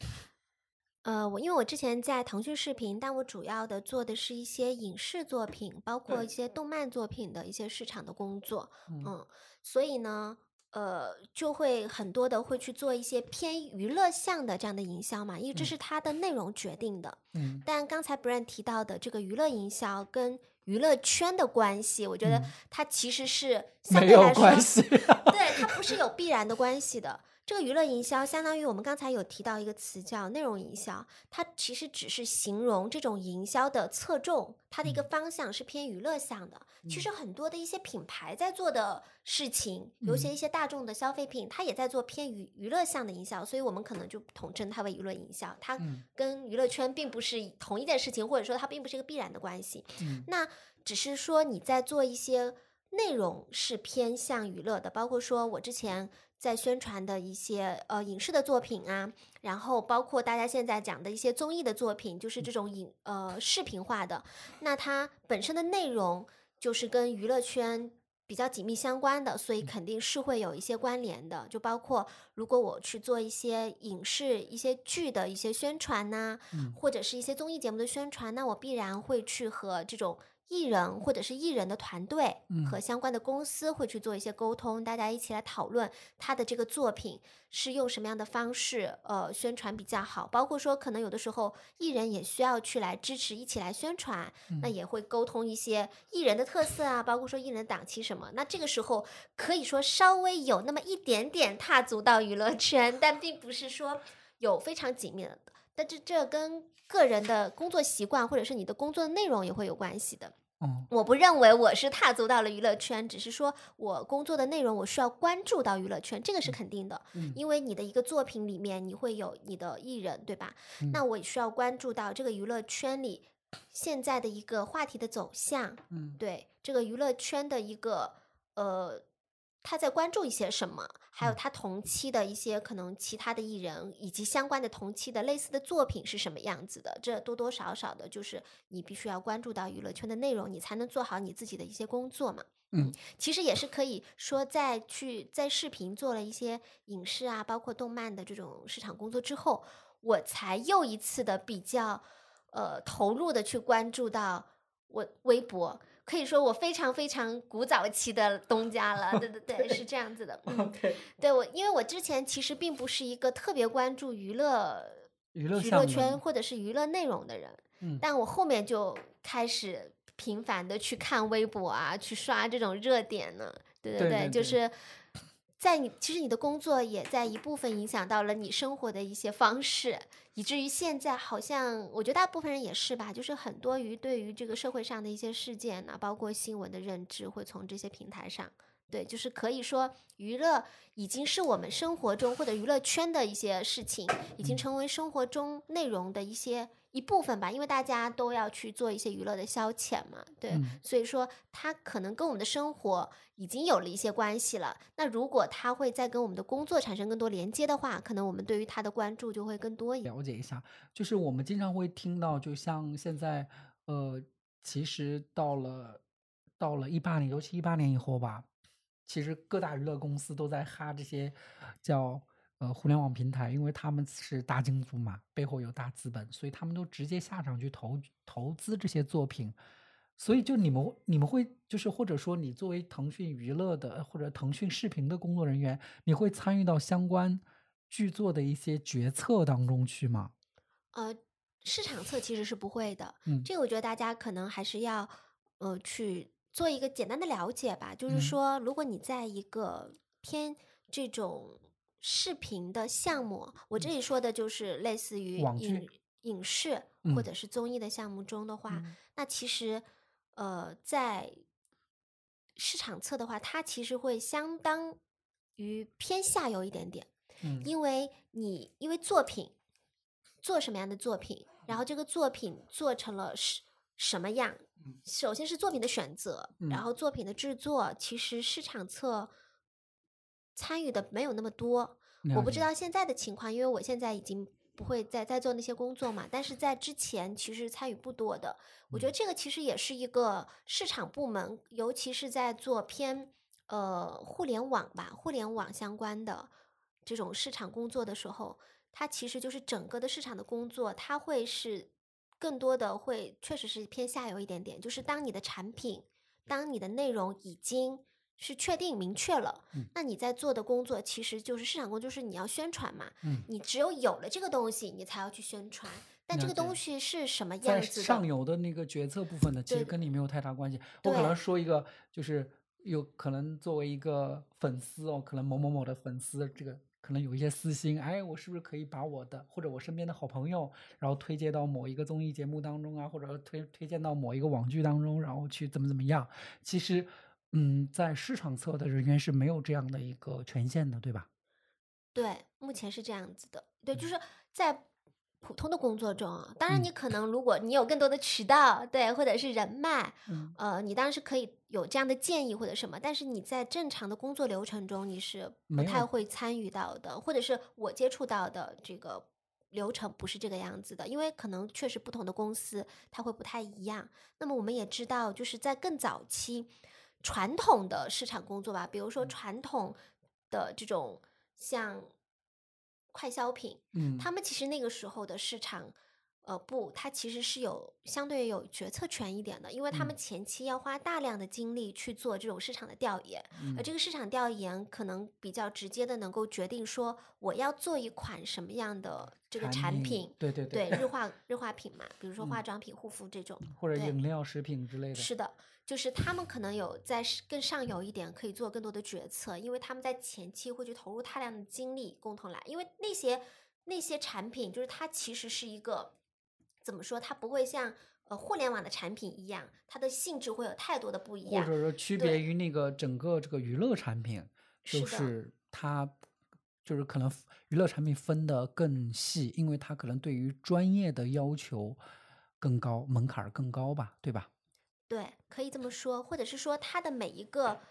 [SPEAKER 2] 呃，我因为我之前在腾讯视频，但我主要的做的是一些影视作品，包括一些动漫作品的一些市场的工作，嗯，所以呢，呃，就会很多的会去做一些偏娱乐向的这样的营销嘛，因为这是它的内容决定的。
[SPEAKER 1] 嗯，
[SPEAKER 2] 但刚才 Brand 提到的这个娱乐营销跟娱乐圈的关系，我觉得它其实是
[SPEAKER 1] 没有关系，
[SPEAKER 2] 对，它不是有必然的关系的。这个娱乐营销相当于我们刚才有提到一个词叫内容营销，它其实只是形容这种营销的侧重，它的一个方向是偏娱乐向的。其实很多的一些品牌在做的事情，尤其一些大众的消费品，它也在做偏娱娱乐向的营销，所以我们可能就统称它为娱乐营销。它跟娱乐圈并不是同一件事情，或者说它并不是一个必然的关系。那只是说你在做一些内容是偏向娱乐的，包括说我之前。在宣传的一些呃影视的作品啊，然后包括大家现在讲的一些综艺的作品，就是这种影呃视频化的，那它本身的内容就是跟娱乐圈比较紧密相关的，所以肯定是会有一些关联的。就包括如果我去做一些影视、一些剧的一些宣传呐，或者是一些综艺节目的宣传，那我必然会去和这种。艺人或者是艺人的团队和相关的公司会去做一些沟通，大家一起来讨论他的这个作品是用什么样的方式呃宣传比较好，包括说可能有的时候艺人也需要去来支持，一起来宣传，那也会沟通一些艺人的特色啊，包括说艺人档期什么，那这个时候可以说稍微有那么一点点踏足到娱乐圈，但并不是说有非常紧密的，但这这跟个人的工作习惯或者是你的工作的内容也会有关系的。我不认为我是踏足到了娱乐圈，只是说我工作的内容我需要关注到娱乐圈，这个是肯定的。
[SPEAKER 1] 嗯，
[SPEAKER 2] 因为你的一个作品里面你会有你的艺人，对吧？那我需要关注到这个娱乐圈里现在的一个话题的走向。
[SPEAKER 1] 嗯，
[SPEAKER 2] 对这个娱乐圈的一个呃。他在关注一些什么？还有他同期的一些可能其他的艺人，以及相关的同期的类似的作品是什么样子的？这多多少少的，就是你必须要关注到娱乐圈的内容，你才能做好你自己的一些工作嘛。
[SPEAKER 1] 嗯，
[SPEAKER 2] 其实也是可以说，在去在视频做了一些影视啊，包括动漫的这种市场工作之后，我才又一次的比较呃投入的去关注到我微博。可以说我非常非常古早期的东家了，对对对，是这样子的。<laughs>
[SPEAKER 1] OK，
[SPEAKER 2] 对我，因为我之前其实并不是一个特别关注娱乐
[SPEAKER 1] 娱乐
[SPEAKER 2] 娱乐圈或者是娱乐内容的人，
[SPEAKER 1] 嗯，
[SPEAKER 2] 但我后面就开始频繁的去看微博啊，去刷这种热点呢。对
[SPEAKER 1] 对
[SPEAKER 2] 对，就是在你其实你的工作也在一部分影响到了你生活的一些方式。以至于现在好像，我觉得大部分人也是吧，就是很多于对于这个社会上的一些事件呢，包括新闻的认知，会从这些平台上，对，就是可以说娱乐已经是我们生活中或者娱乐圈的一些事情，已经成为生活中内容的一些。一部分吧，因为大家都要去做一些娱乐的消遣嘛，对，所以说它可能跟我们的生活已经有了一些关系了。那如果它会再跟我们的工作产生更多连接的话，可能我们对于它的关注就会更多一
[SPEAKER 1] 点。了解一下，就是我们经常会听到，就像现在，呃，其实到了到了一八年，尤其一八年以后吧，其实各大娱乐公司都在哈这些叫。呃，互联网平台，因为他们是大金主嘛，背后有大资本，所以他们都直接下场去投投资这些作品。所以，就你们你们会就是，或者说你作为腾讯娱乐的或者腾讯视频的工作人员，你会参与到相关剧作的一些决策当中去吗？
[SPEAKER 2] 呃，市场策其实是不会的。
[SPEAKER 1] 嗯，
[SPEAKER 2] 这个我觉得大家可能还是要呃去做一个简单的了解吧。就是说，如果你在一个偏这种。视频的项目，我这里说的就是类似于影影视或者是综艺的项目中的话，那其实呃，在市场侧的话，它其实会相当于偏下游一点点，
[SPEAKER 1] 嗯，
[SPEAKER 2] 因为你因为作品做什么样的作品，然后这个作品做成了什什么样，首先是作品的选择，然后作品的制作，其实市场侧。参与的没有那么多，我不知道现在的情况，因为我现在已经不会再再做那些工作嘛。但是在之前其实参与不多的，我觉得这个其实也是一个市场部门，尤其是在做偏呃互联网吧，互联网相关的这种市场工作的时候，它其实就是整个的市场的工作，它会是更多的会确实是偏下游一点点，就是当你的产品，当你的内容已经是确定明确了，
[SPEAKER 1] 嗯
[SPEAKER 2] 那你在做的工作其实就是市场工作，就是你要宣传嘛。
[SPEAKER 1] 嗯，
[SPEAKER 2] 你只有有了这个东西，你才要去宣传。但这个东西是什么样子的？
[SPEAKER 1] 上游的那个决策部分呢，其实跟你没有太大关系。我可能说一个，就是有可能作为一个粉丝哦，可能某某某的粉丝，这个可能有一些私心，哎，我是不是可以把我的或者我身边的好朋友，然后推荐到某一个综艺节目当中啊，或者推推荐到某一个网剧当中，然后去怎么怎么样？其实，嗯，在市场侧的人员是没有这样的一个权限的，对吧？
[SPEAKER 2] 对，目前是这样子的。对，就是在普通的工作中啊，当然
[SPEAKER 1] 嗯。
[SPEAKER 2] 你可能如果你有更多的渠道，对，或者是人脉，
[SPEAKER 1] 嗯。
[SPEAKER 2] 呃，你当然是可以有这样的建议或者什么，但是你在正常的工作流程中，你是不太会参与到的，或者是我接触到的这个流程不是这个样子的，因为可能确实不同的公司它会不太一样。那么我们也知道，就是在更早期传统的市场工作吧，比如说
[SPEAKER 1] 嗯。
[SPEAKER 2] 传统的这种像快消品，
[SPEAKER 1] 嗯，
[SPEAKER 2] 他们其实那个时候的市场，呃，不它其实是有相对有决策权一点的，因为他们
[SPEAKER 1] 嗯。
[SPEAKER 2] 前期要花大量的精力去做这种市场的调研，而这
[SPEAKER 1] 嗯。
[SPEAKER 2] 个市场调研可能比较直接的能够决定说我要做一款什么样的这个产
[SPEAKER 1] 品
[SPEAKER 2] 品，，
[SPEAKER 1] 对对
[SPEAKER 2] 对日化日化品嘛，比如说化
[SPEAKER 1] 嗯。
[SPEAKER 2] 妆品、护肤这种，
[SPEAKER 1] 或者饮料、食品之类的。
[SPEAKER 2] 是的，就是他们可能有在更上游一点，可以做更多的决策，因为他们在前期会去投入大量的精力共同来，因为那些那些产品，就是它其实是一个怎么说，它不会像呃互联网的产品一样，它的性质会有太多的不一样。
[SPEAKER 1] 或者说区别于那个整个这个娱乐产品，就是它就是可能娱乐产品分得更细，因为它可能对于专业的要求更高，门槛儿更高吧，对吧？
[SPEAKER 2] 对，可以这么说，或者是说它的每一个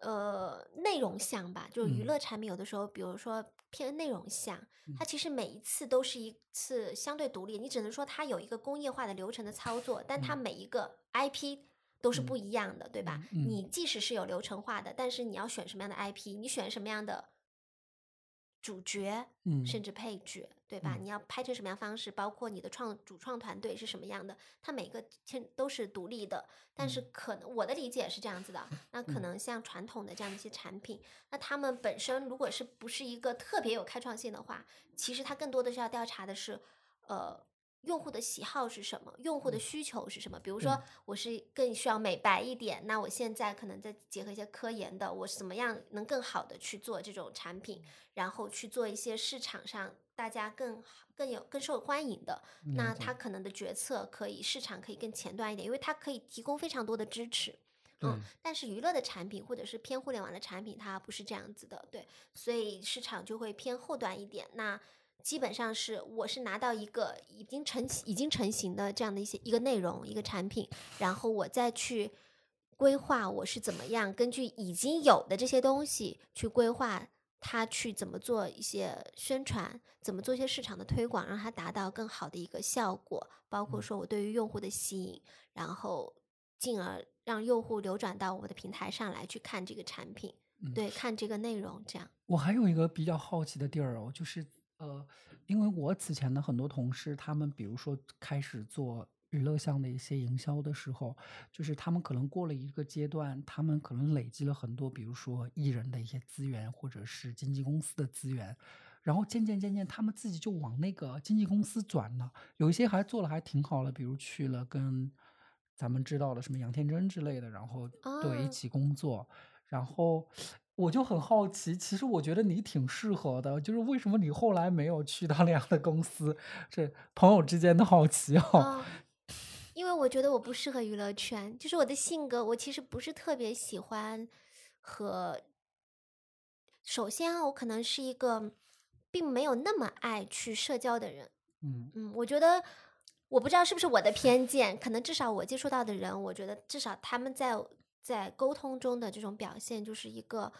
[SPEAKER 2] 呃内容项吧，就是娱
[SPEAKER 1] 嗯。
[SPEAKER 2] 乐产品有的时候，比如说偏内容项，
[SPEAKER 1] 嗯。
[SPEAKER 2] 它其实每一次都是一次相对独立，你只能说它有一个工业化的流程的操作，但它
[SPEAKER 1] 嗯。
[SPEAKER 2] 每一个 IP 都是不
[SPEAKER 1] 嗯。
[SPEAKER 2] 一样的，对吧？
[SPEAKER 1] 嗯
[SPEAKER 2] 你即使是有流程化的，但是你要选什么样的 IP，你选什么样的主角，
[SPEAKER 1] 嗯
[SPEAKER 2] 甚至配角，对吧？
[SPEAKER 1] 嗯
[SPEAKER 2] 你要拍成什么样方式，包括你的创主创团队是什么样的，它每个天都是独立的。但是
[SPEAKER 1] 嗯
[SPEAKER 2] 可能我的理解是这样子的，那可
[SPEAKER 1] 嗯
[SPEAKER 2] 能像传统的这样的一些产品，那他们本身如果是不是一个特别有开创性的话，其实它更多的是要调查的是，呃。用户的喜好是什么？用户的
[SPEAKER 1] 嗯
[SPEAKER 2] 需求是什么？比如说，我是更需要美白一点，那我现在可能再结合一些科研的，我是怎么样能更好的去做这种产品，然后去做一些市场上大家更好更有更受欢迎的，那他可能的决策可以市场可以更前端一点，因为它可以提供非常多的支持。嗯，但是娱乐的产品或者是偏互联网的产品，它不是这样子的，对，所以市场就会偏后端一点。那基本上是我是拿到一个已经成已经成型的这样的一些一个内容一个产品，然后我再去规划我是怎么样根据已经有的这些东西去规划它去怎么做一些宣传，怎么做一些市场的推广，让它达到更好的一个效果，包括
[SPEAKER 1] 嗯。
[SPEAKER 2] 说我对于用户的吸引，然后进而让用户流转到我的平台上来去看这个产品，
[SPEAKER 1] 嗯
[SPEAKER 2] 对，看这个内容，这样。
[SPEAKER 1] 我还有一个比较好奇的地儿哦，就是呃，因为我此前的很多同事，他们比如说开始做娱乐项的一些营销的时候，就是他们可能过了一个阶段，他们可能累积了很多，比如说艺人的一些资源，或者是经纪公司的资源，然后渐渐渐渐，他们自己就往那个经纪公司转了，有一些还做了还挺好了，比如去了跟咱们知道的什么杨天真之类的，然后对一
[SPEAKER 2] 哦
[SPEAKER 1] 起工作，然后我就很好奇，其实我觉得你挺适合的，就是为什么你后来没有去到那样的公司？这朋友之间的好奇哦。
[SPEAKER 2] 哦，因为我觉得我不适合娱乐圈，就是我的性格，我其实不是特别喜欢和。首先啊，我可能是一个并没有那么爱去社交的人。
[SPEAKER 1] 嗯
[SPEAKER 2] 嗯，我觉得我不知道是不是我的偏见，可能至少我接触到的人，我觉得至少他们在在沟通中的这种表现，就是一个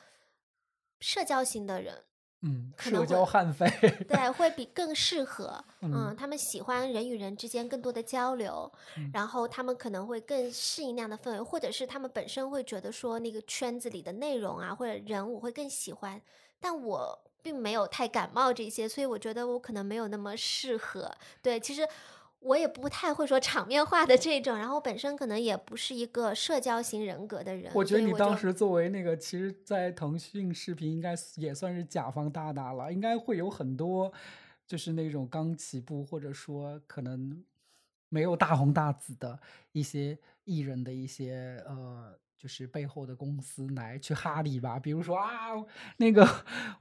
[SPEAKER 2] 社交型的人。
[SPEAKER 1] 嗯，
[SPEAKER 2] 可能
[SPEAKER 1] 社交悍匪，
[SPEAKER 2] 对，<laughs> 会比更适合。
[SPEAKER 1] 嗯
[SPEAKER 2] 嗯，他们喜欢人与人之间更多的交流，
[SPEAKER 1] 嗯
[SPEAKER 2] 然后他们可能会更适应那样的氛围，或者是他们本身会觉得说那个圈子里的内容啊或者人我会更喜欢，但我并没有太感冒这些，所以我觉得我可能没有那么适合。对，其实。我也不太会说场面话的这种，然后本身可能也不是一个社交型人格的人。
[SPEAKER 1] 我觉得你当时作为那个，其实，在腾讯视频应该也算是甲方大大了，应该会有很多就是那种刚起步或者说可能没有大红大紫的一些艺人的一些呃。就是背后的公司来去哈你吧，比如说啊，那个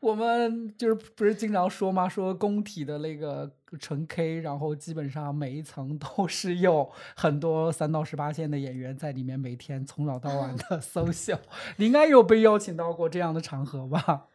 [SPEAKER 1] 我们就是不是经常说吗？说工体的那个纯 K，然后基本上每一层都是有很多三到十八线的演员在里面，每天从早到晚的 <laughs> social。你应该有被邀请到过这样的场合吧？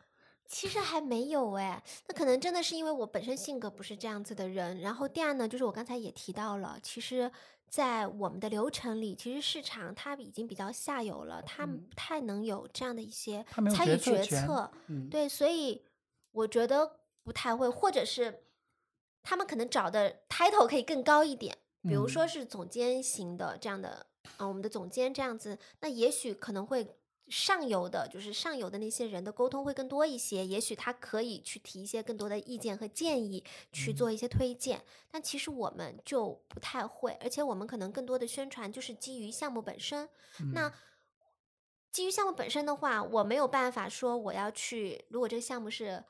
[SPEAKER 2] 其实还没有哎，那可能真的是因为我本身性格不是这样子的人。然后第二呢，就是我刚才也提到了，其实，在我们的流程里，其实市场它已经比较下游了，它
[SPEAKER 1] 嗯。
[SPEAKER 2] 不太能有这样的一些参与决
[SPEAKER 1] 决策
[SPEAKER 2] 对，所以我觉得不太会，或者是他们可能找的 title 可以更高一点，比如说
[SPEAKER 1] 嗯。
[SPEAKER 2] 是总监型的这样的，啊、我们的总监这样子，那也许可能会上游的，就是上游的那些人的沟通会更多一些，也许他可以去提一些更多的意见和建议，去做一些推荐。但其实我们就不太会，而且我们可能更多的宣传就是基于项目本身。那
[SPEAKER 1] 嗯。
[SPEAKER 2] 基于项目本身的话，我没有办法说我要去，如果这个项目是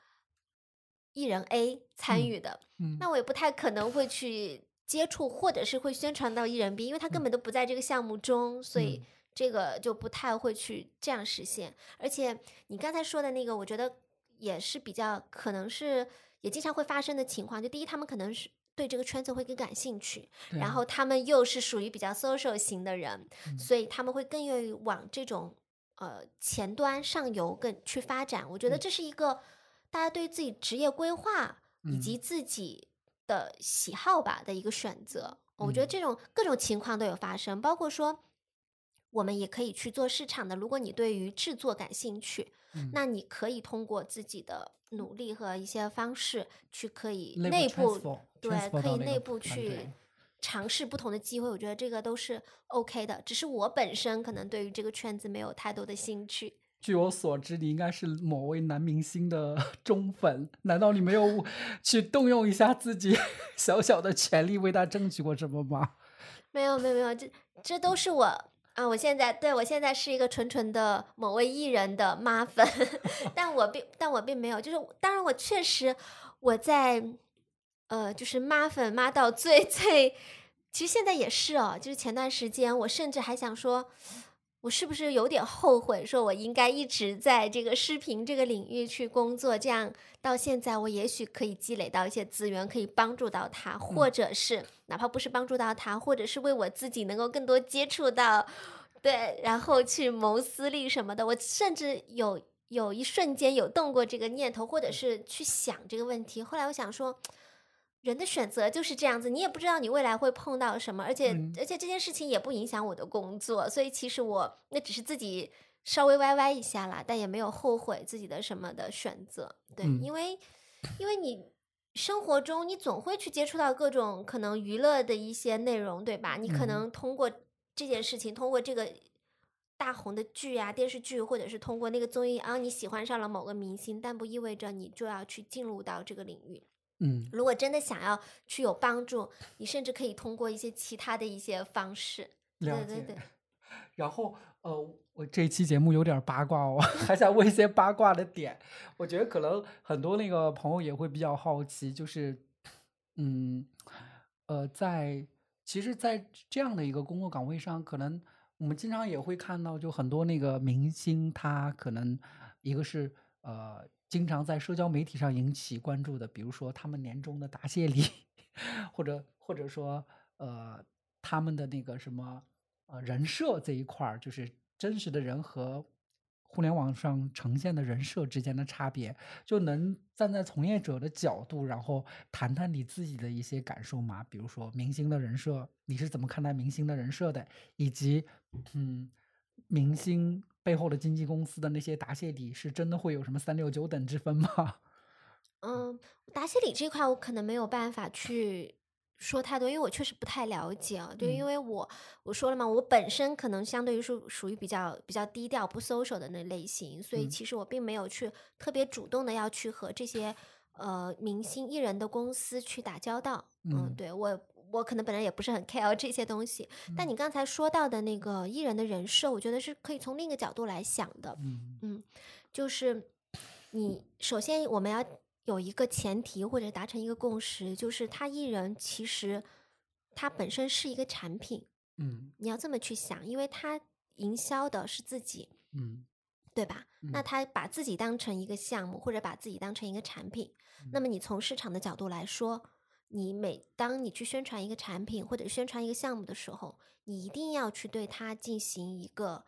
[SPEAKER 2] 艺人 A 参
[SPEAKER 1] 嗯
[SPEAKER 2] 与的，
[SPEAKER 1] 嗯
[SPEAKER 2] 那。我也不太可能会去接触，或者是会宣传到艺人 B，因为他根本都不在这个项目中，所以
[SPEAKER 1] 嗯
[SPEAKER 2] 这个就不太会去这样实现。而且你刚才说的那个，我觉得也是比较可能是也经常会发生的情况。就第一，他们可能是对这个圈子会更感兴趣，然后他们又是属于比较 social 型的人，
[SPEAKER 1] 嗯
[SPEAKER 2] 所以他们会更愿意往这种呃前端上游更去发展。我觉得
[SPEAKER 1] 嗯
[SPEAKER 2] 这是一个大家对于自己职业规划以及
[SPEAKER 1] 嗯
[SPEAKER 2] 自己的喜好吧的一个选择。我觉得
[SPEAKER 1] 嗯
[SPEAKER 2] 这种各种情况都有发生，包括说。我们也可以去做市场的。如果你对于制作感兴趣，
[SPEAKER 1] 嗯
[SPEAKER 2] 那你可以通过自己的努力和一些方式去可以
[SPEAKER 1] 内部
[SPEAKER 2] 对可以内部去尝试不同的机会，我觉得这个都是 OK 的。只是我本身可能对于这个圈子没有太多的兴趣。
[SPEAKER 1] 据我所知，你应该是某位男明星的 <laughs> 忠粉，难道你没有去动用一下自己 <laughs> 小小的权利为他争取过什么吗？
[SPEAKER 2] 没有没有没有，这这都是我啊！我现在对我现在是一个纯纯的某位艺人的妈粉，<laughs> 但我并但我并没有，就是当然我确实我在呃就是妈粉妈到最最，其实现在也是哦，就是前段时间我甚至还想说。我是不是有点后悔？说我应该一直在这个视频这个领域去工作，这样到现在我也许可以积累到一些资源，可以帮助到他，或者是哪怕不是帮助到他，或者是为我自己能够更多接触到，对，然后去谋私利什么的。我甚至有有一瞬间有动过这个念头，或者是去想这个问题。后来我想说。人的选择就是这样子，你也不知道你未来会碰到什么，而且、
[SPEAKER 1] 嗯
[SPEAKER 2] 而且这件事情也不影响我的工作，所以其实我那只是自己稍微歪歪一下啦，但也没有后悔自己的什么的选择。对，
[SPEAKER 1] 嗯
[SPEAKER 2] 因为因为你生活中你总会去接触到各种可能娱乐的一些内容，对吧？你可
[SPEAKER 1] 嗯
[SPEAKER 2] 能通过这件事情，通过这个。大红的剧啊，电视剧，或者是通过那个综艺啊，你喜欢上了某个明星，但不意味着你就要去进入到这个领域。
[SPEAKER 1] 嗯，
[SPEAKER 2] 如果真的想要去有帮助，你甚至可以通过一些其他的一些方式。对对对，
[SPEAKER 1] 然后呃，我这一期节目有点八卦哦，<laughs> 还想问一些八卦的点。我觉得可能很多那个朋友也会比较好奇，就是嗯呃，在其实，在这样的一个工作岗位上，可能我们经常也会看到，就很多那个明星，他可能一个是呃，经常在社交媒体上引起关注的，比如说他们年终的答谢礼，<laughs> 或者或者说呃，他们的那个什么呃人设这一块儿，就是真实的人和互联网上呈现的人设之间的差别，就能站在从业者的角度，然后谈谈你自己的一些感受吗？比如说明星的人设，你是怎么看待明星的人设的？以及嗯，明星背后的经纪公司的那些答谢礼，是真的会有什么三六九等之分吗？<laughs>
[SPEAKER 2] 嗯，答谢礼这块我可能没有办法去说太多，因为我确实不太了解啊。对，因
[SPEAKER 1] 嗯
[SPEAKER 2] 为我我说了嘛，我本身可能相对于是属于比较比较低调、不 social 的那类型，所以
[SPEAKER 1] 嗯
[SPEAKER 2] 其实我并没有去特别主动的要去和这些呃明星艺人的公司去打交道。嗯，
[SPEAKER 1] 嗯
[SPEAKER 2] 对我我可能本来也不是很 care 这些东西。但
[SPEAKER 1] 嗯
[SPEAKER 2] 你刚才说到的那个艺人的人设，我觉得是可以从另一个角度来想的。
[SPEAKER 1] 嗯
[SPEAKER 2] 嗯，就是你首先我们要有一个前提或者达成一个共识，就是他艺人其实他本身是一个产品，
[SPEAKER 1] 嗯
[SPEAKER 2] 你要这么去想，因为他营销的是自己，
[SPEAKER 1] 嗯
[SPEAKER 2] 对吧？那
[SPEAKER 1] 嗯
[SPEAKER 2] 他把自己当成一个项目，或者把自己当成一个产品，那
[SPEAKER 1] 嗯
[SPEAKER 2] 么你从市场的角度来说，你每当你去宣传一个产品或者宣传一个项目的时候，你一定要去对它进行一个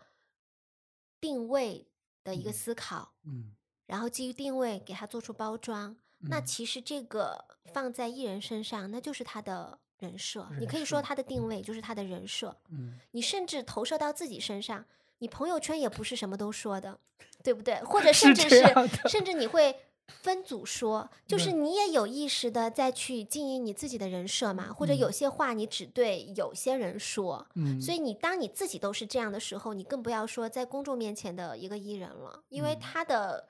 [SPEAKER 2] 定位的一个
[SPEAKER 1] 嗯
[SPEAKER 2] 思考，
[SPEAKER 1] 嗯
[SPEAKER 2] 然后基于定位给它做出包装。那
[SPEAKER 1] 嗯
[SPEAKER 2] 其实这个放在艺人身上，那就是他的人设。你可以说他的定位就是他的人设。
[SPEAKER 1] 嗯
[SPEAKER 2] 你甚至投射到自己身上，你朋友圈也不是什么都说的，对不对？或 <laughs> 者甚至是甚至你会分组说，<laughs> 就是你也有意识的再去经营你自己的人设嘛，或者
[SPEAKER 1] 嗯
[SPEAKER 2] 有些话你只对有些人说。
[SPEAKER 1] 嗯，
[SPEAKER 2] 所以你当你自己都是这样的时候，你更不要说在公众面前的一个艺人了，因为
[SPEAKER 1] 嗯
[SPEAKER 2] 他的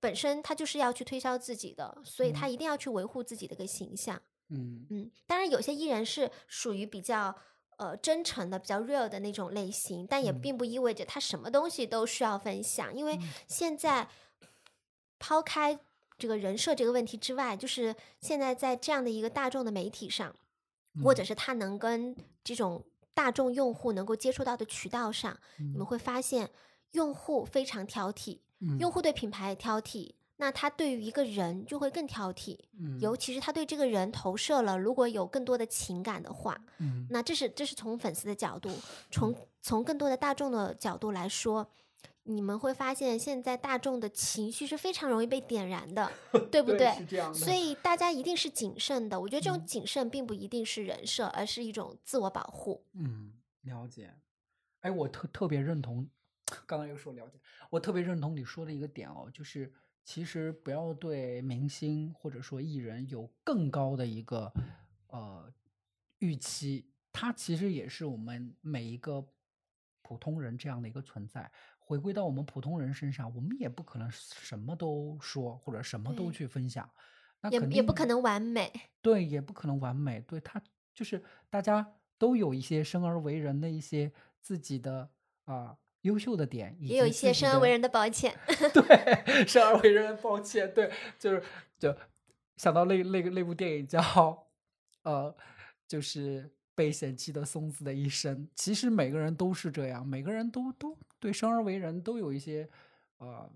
[SPEAKER 2] 本身他就是要去推销自己的，所以他
[SPEAKER 1] 嗯
[SPEAKER 2] 一定要去维护自己的一个形象。
[SPEAKER 1] 嗯
[SPEAKER 2] 嗯，当然有些艺人是属于比较呃真诚的、比较 real 的那种类型，但也
[SPEAKER 1] 嗯。
[SPEAKER 2] 并不意味着他什么东西都需要分享，因为
[SPEAKER 1] 嗯。
[SPEAKER 2] 现在抛开这个人设这个问题之外，就是现在在这样的一个大众的媒体上，或者
[SPEAKER 1] 嗯。
[SPEAKER 2] 是他能跟这种大众用户能够接触到的渠道上，你们
[SPEAKER 1] 嗯。
[SPEAKER 2] 会发现用户非常挑剔，用
[SPEAKER 1] 嗯。
[SPEAKER 2] 户对品牌挑剔。那他对于一个人就会更挑剔，嗯尤
[SPEAKER 1] 嗯
[SPEAKER 2] 其是他对这个人投射了，如果有更多的情感的话，
[SPEAKER 1] 嗯
[SPEAKER 2] 那这是这是从粉丝的角度，从从更多的大众的角度来说，你们会发现现在大众的情绪是非常容易被点燃的，<laughs> 对不对？
[SPEAKER 1] 是这样的，
[SPEAKER 2] 所以大家一定是谨慎的。我觉得这种
[SPEAKER 1] 嗯
[SPEAKER 2] 谨慎并不一定是人设，而是一种自我保护。
[SPEAKER 1] 嗯，了解。哎，我特特别认同，<tsk> 刚刚又说了解，我特别认同你说的一个点哦，就是其实不要对明星或者说艺人有更高的一个呃预期，他其实也是我们每一个普通人这样的一个存在。回归到我们普通人身上，我们也不可能什么都说或者什么都去分享，那
[SPEAKER 2] 也也不可能完美，<laughs>
[SPEAKER 1] 对，也不可能完美。对他，就是大家都有一些生而为人的一些自己的啊、优秀的点，
[SPEAKER 2] 也有一些 <laughs> 生而为人的抱歉。
[SPEAKER 1] 对，生而为人，抱歉，对，就是就想到那那个那部电影叫呃，就是被嫌弃的松子的一生。其实每个人都是这样，每个人都都对生而为人都有一些呃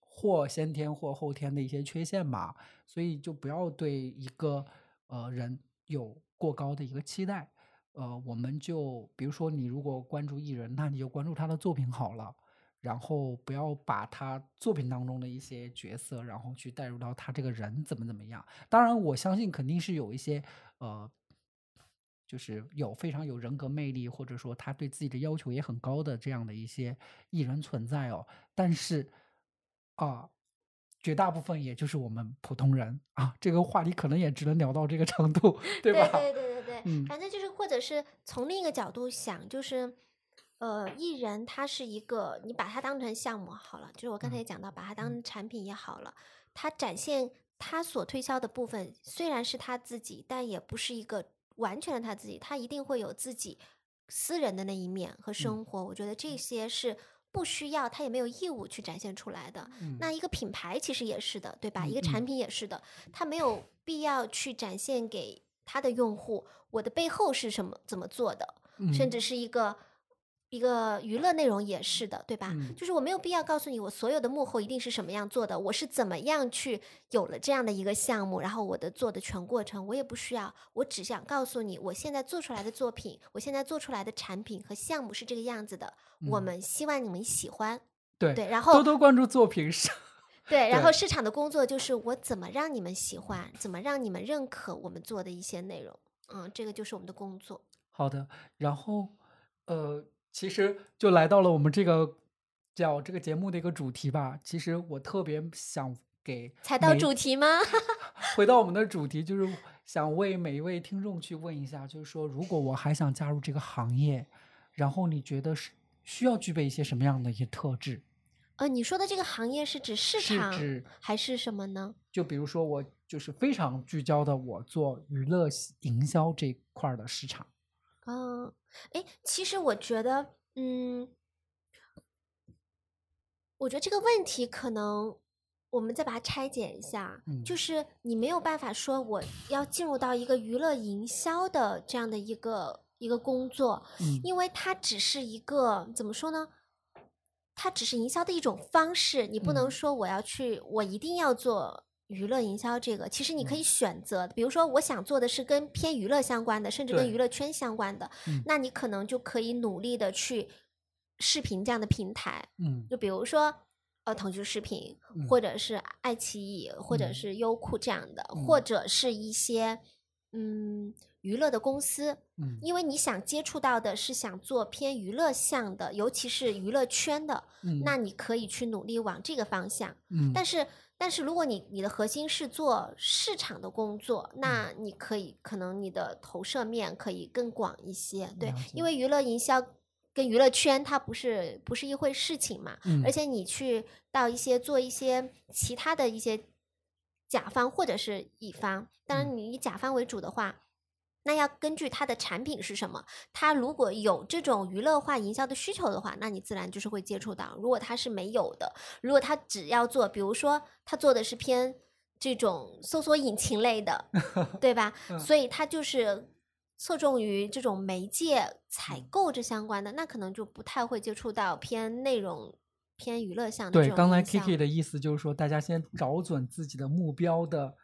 [SPEAKER 1] 或先天或后天的一些缺陷吧，所以就不要对一个呃人有过高的一个期待。呃，我们就比如说，你如果关注艺人，那你就关注他的作品好了。然后不要把他作品当中的一些角色，然后去带入到他这个人怎么怎么样。当然，我相信肯定是有一些呃，就是有非常有人格魅力，或者说他对自己的要求也很高的这样的一些艺人存在哦。但是啊、绝大部分也就是我们普通人啊，这个话题可能也只能聊到这个程度，<laughs> 对吧？
[SPEAKER 2] 对对对对对，
[SPEAKER 1] 嗯
[SPEAKER 2] 反正就是，或者是从另一个角度想，就是，呃，艺人他是一个，你把它当成项目好了，就是我刚才
[SPEAKER 1] 嗯
[SPEAKER 2] 也讲到，把它当产品也好了，他展现他所推销的部分虽然是他自己，但也不是一个完全的他自己，他一定会有自己私人的那一面和生活。我觉得这些是。不需要，他也没有义务去展现出来的。
[SPEAKER 1] 嗯
[SPEAKER 2] 那一个品牌其实也是的，对吧？
[SPEAKER 1] 嗯
[SPEAKER 2] 一个产
[SPEAKER 1] 嗯
[SPEAKER 2] 品也是的，他没有必要去展现给他的用户，我的背后是什么怎么做的，甚
[SPEAKER 1] 嗯
[SPEAKER 2] 至是一个一个娱乐内容也是的，对吧？
[SPEAKER 1] 嗯
[SPEAKER 2] 就是我没有必要告诉你我所有的幕后一定是什么样做的，我是怎么样去有了这样的一个项目，然后我的做的全过程我也不需要，我只想告诉你我现在做出来的作品，我现在做出来的产品和项目是这个样子的，我
[SPEAKER 1] 嗯
[SPEAKER 2] 们希望你们喜欢。
[SPEAKER 1] 对
[SPEAKER 2] 对，然后
[SPEAKER 1] 多多关注作品上。
[SPEAKER 2] 对，然后市场的工作就是我怎么让你们喜欢，怎么让你们认可我们做的一些内容。嗯，这个就是我们的工作。
[SPEAKER 1] 好的，然后呃，其实就来到了我们这个叫这个节目的一个主题吧。其实我特别想给
[SPEAKER 2] 才到主题吗？
[SPEAKER 1] 回到我们的主题，就是想为每一位听众去问一下，就是说，如果我还想加入这个行业，然后你觉得是需要具备一些什么样的一些特质？
[SPEAKER 2] 呃，你说的这个行业是指市
[SPEAKER 1] 是
[SPEAKER 2] 场
[SPEAKER 1] 指
[SPEAKER 2] 还是什么呢？
[SPEAKER 1] 就比如说我就是非常聚焦的，我做娱乐营销这块儿的市场。
[SPEAKER 2] 嗯，哎，其实我觉得，嗯，我觉得这个问题可能我们再把它拆解一下，就
[SPEAKER 1] 嗯
[SPEAKER 2] 是你没有办法说我要进入到一个娱乐营销的这样的一个一个工作，
[SPEAKER 1] 嗯
[SPEAKER 2] 因为它只是一个怎么说呢？它只是营销的一种方式，你不能
[SPEAKER 1] 嗯。
[SPEAKER 2] 说我要去，我一定要做娱乐营销这个。其实你可
[SPEAKER 1] 嗯。
[SPEAKER 2] 以选择，比如说我想做的是跟偏娱乐相关的，甚至跟娱乐圈相关的，
[SPEAKER 1] 嗯。
[SPEAKER 2] 那你可能就可以努力的去视频这样的平台，
[SPEAKER 1] 嗯。
[SPEAKER 2] 就比如说。呃，腾讯视频，
[SPEAKER 1] 嗯。
[SPEAKER 2] 或者是爱奇艺，或者
[SPEAKER 1] 嗯。
[SPEAKER 2] 是优酷这样的，
[SPEAKER 1] 嗯。
[SPEAKER 2] 或者是一些嗯娱乐的公司，
[SPEAKER 1] 嗯。
[SPEAKER 2] 因为你想接触到的是想做偏娱乐向的，尤其是娱乐圈的，
[SPEAKER 1] 嗯，
[SPEAKER 2] 那你可以去努力往这个方向。
[SPEAKER 1] 嗯，
[SPEAKER 2] 但是，但是如果你你的核心是做市场的工作，那你可以可能你的投射面可以更广一些，对因为娱乐营销跟娱乐圈它不是不是一回事情嘛，
[SPEAKER 1] 嗯。
[SPEAKER 2] 而且你去到一些做一些其他的一些甲方或者是乙方，当然
[SPEAKER 1] 嗯
[SPEAKER 2] 你以甲方为主的话。那要根据它的产品是什么，它如果有这种娱乐化营销的需求的话，那你自然就是会接触到。如果它是没有的，如果他只要做，比如说他做的是偏这种搜索引擎类的，对吧？<laughs>
[SPEAKER 1] 嗯
[SPEAKER 2] 所以他就是侧重于这种媒介采
[SPEAKER 1] 嗯
[SPEAKER 2] 购这相关的，那可能就不太会接触到偏内容、偏娱乐向的
[SPEAKER 1] 对，刚才 Kiki 的意思就是说，大家先找准自己的目标的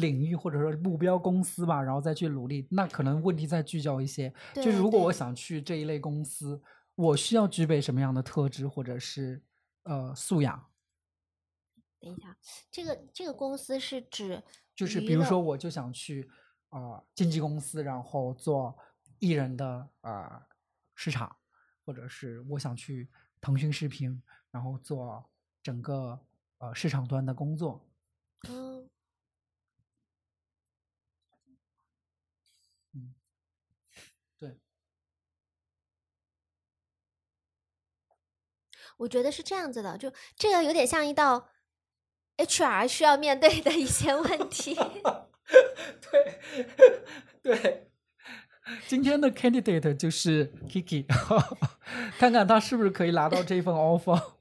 [SPEAKER 1] 领域或者说目标公司吧，然后再去努力。那可能问题再聚焦一些，就是如果我想去这一类公司，我需要具备什么样的特质或者是呃素养？
[SPEAKER 2] 等一下，这个这个公司是指
[SPEAKER 1] 就是比如说，我就想去啊、呃经纪公司，然后做艺人的啊、呃市场，或者是我想去腾讯视频，然后做整个呃市场端的工作。
[SPEAKER 2] 嗯
[SPEAKER 1] 嗯，对，
[SPEAKER 2] 我觉得是这样子的，就这个有点像一道 HR 需要面对的一些问题。<laughs>
[SPEAKER 1] 对，<laughs> 对。今天的 candidate 就是 Kiki，<laughs> 看看他是不是可以拿到这份 offer。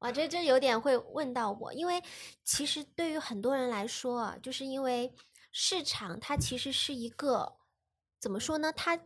[SPEAKER 2] 哇，这这有点会问到我，因为其实对于很多人来说啊，就是因为市场它其实是一个怎么说呢？它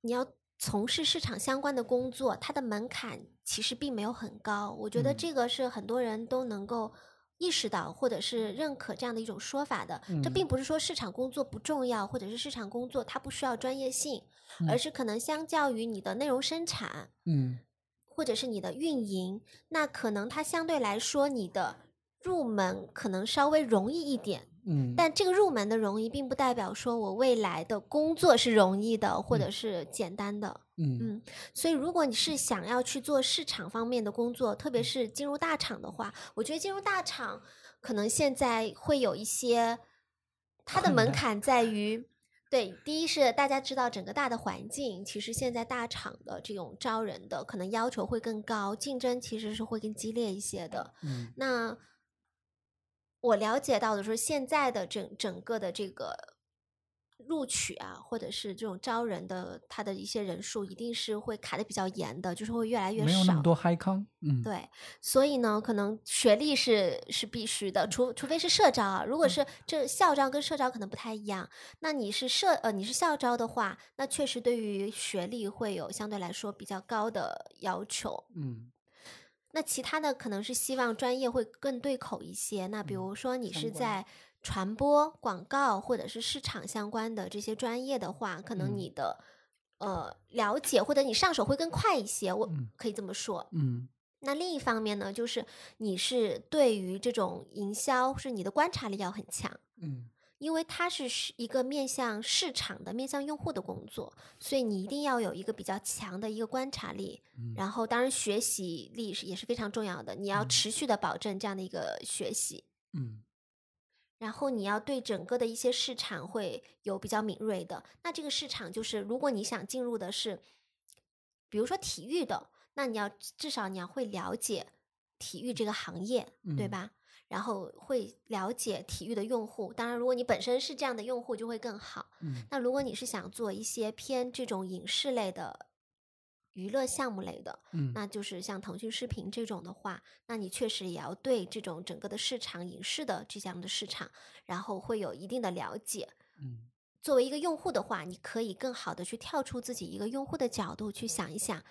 [SPEAKER 2] 你要从事市场相关的工作，它的门槛其实并没有很高。我觉得
[SPEAKER 1] 嗯
[SPEAKER 2] 这个是很多人都能够意识到或者是认可这样的一种说法的。这
[SPEAKER 1] 嗯
[SPEAKER 2] 并不是说市场工作不重要，或者是市场工作它不需要专业性，而
[SPEAKER 1] 嗯
[SPEAKER 2] 是可能相较于你的内容生产。
[SPEAKER 1] 嗯
[SPEAKER 2] 或者是你的运营，那可能它相对来说你的入门可能稍微容易一点，
[SPEAKER 1] 嗯，
[SPEAKER 2] 但这个入门的容易，并不代表说我未来的工作是容易的或者是简单的。
[SPEAKER 1] 嗯
[SPEAKER 2] 嗯，所以如果你是想要去做市场方面的工作，特别
[SPEAKER 1] 嗯
[SPEAKER 2] 是进入大厂的话，我觉得进入大厂可能现在会有一些它的门槛在于。对，第一是大家知道整个大的环境，其实现在大厂的这种招人的可能要求会更高，竞争其实是会更激烈一些的。
[SPEAKER 1] 嗯
[SPEAKER 2] 那我了解到的是，现在的整整个的这个录取啊，或者是这种招人的，他的一些人数一定是会卡的比较严的，就是会越来越少。
[SPEAKER 1] 没有那么多嗨康。嗯，
[SPEAKER 2] 对，所以呢，可能学历是是必须的，除除非是社招啊。如果
[SPEAKER 1] 嗯
[SPEAKER 2] 是这校招跟社招可能不太一样，那你是社呃你是校招的话，那确实对于学历会有相对来说比较高的要求。
[SPEAKER 1] 嗯
[SPEAKER 2] 那其他的可能是希望专业会更对口一些。那比
[SPEAKER 1] 嗯
[SPEAKER 2] 如说你是在传播、广告或者是市场相关的这些专业的话，可能
[SPEAKER 1] 嗯
[SPEAKER 2] 你的、呃了解或者你上手会更快一些。我
[SPEAKER 1] 嗯
[SPEAKER 2] 可以这么说。
[SPEAKER 1] 嗯
[SPEAKER 2] 那另一方面呢，就是你是对于这种营销是你的观察力要很强。
[SPEAKER 1] 嗯
[SPEAKER 2] 因为它是是一个面向市场的、面向用户的工作，所以你一定要有一个比较强的一个观察力。
[SPEAKER 1] 嗯
[SPEAKER 2] 然后，当然学习力是也是非常重要的，你要
[SPEAKER 1] 嗯
[SPEAKER 2] 持续的保证这样的一个学习。
[SPEAKER 1] 嗯
[SPEAKER 2] 然后你要对整个的一些市场会有比较敏锐的。那这个市场就是，如果你想进入的是，比如说体育的，那你要至少你要会了解体育这个行业，对
[SPEAKER 1] 嗯
[SPEAKER 2] 吧？然后会了解体育的用户。当然，如果你本身是这样的用户，就会更好。
[SPEAKER 1] 嗯
[SPEAKER 2] 那如果你是想做一些偏这种影视类的娱乐项目类的，
[SPEAKER 1] 嗯
[SPEAKER 2] 那就是像腾讯视频这种的话，那你确实也要对这种整个的市场、影视的这样的市场，然后会有一定的了解。
[SPEAKER 1] 嗯
[SPEAKER 2] 作为一个用户的话，你可以更好的去跳出自己一个用户的角度去想一想，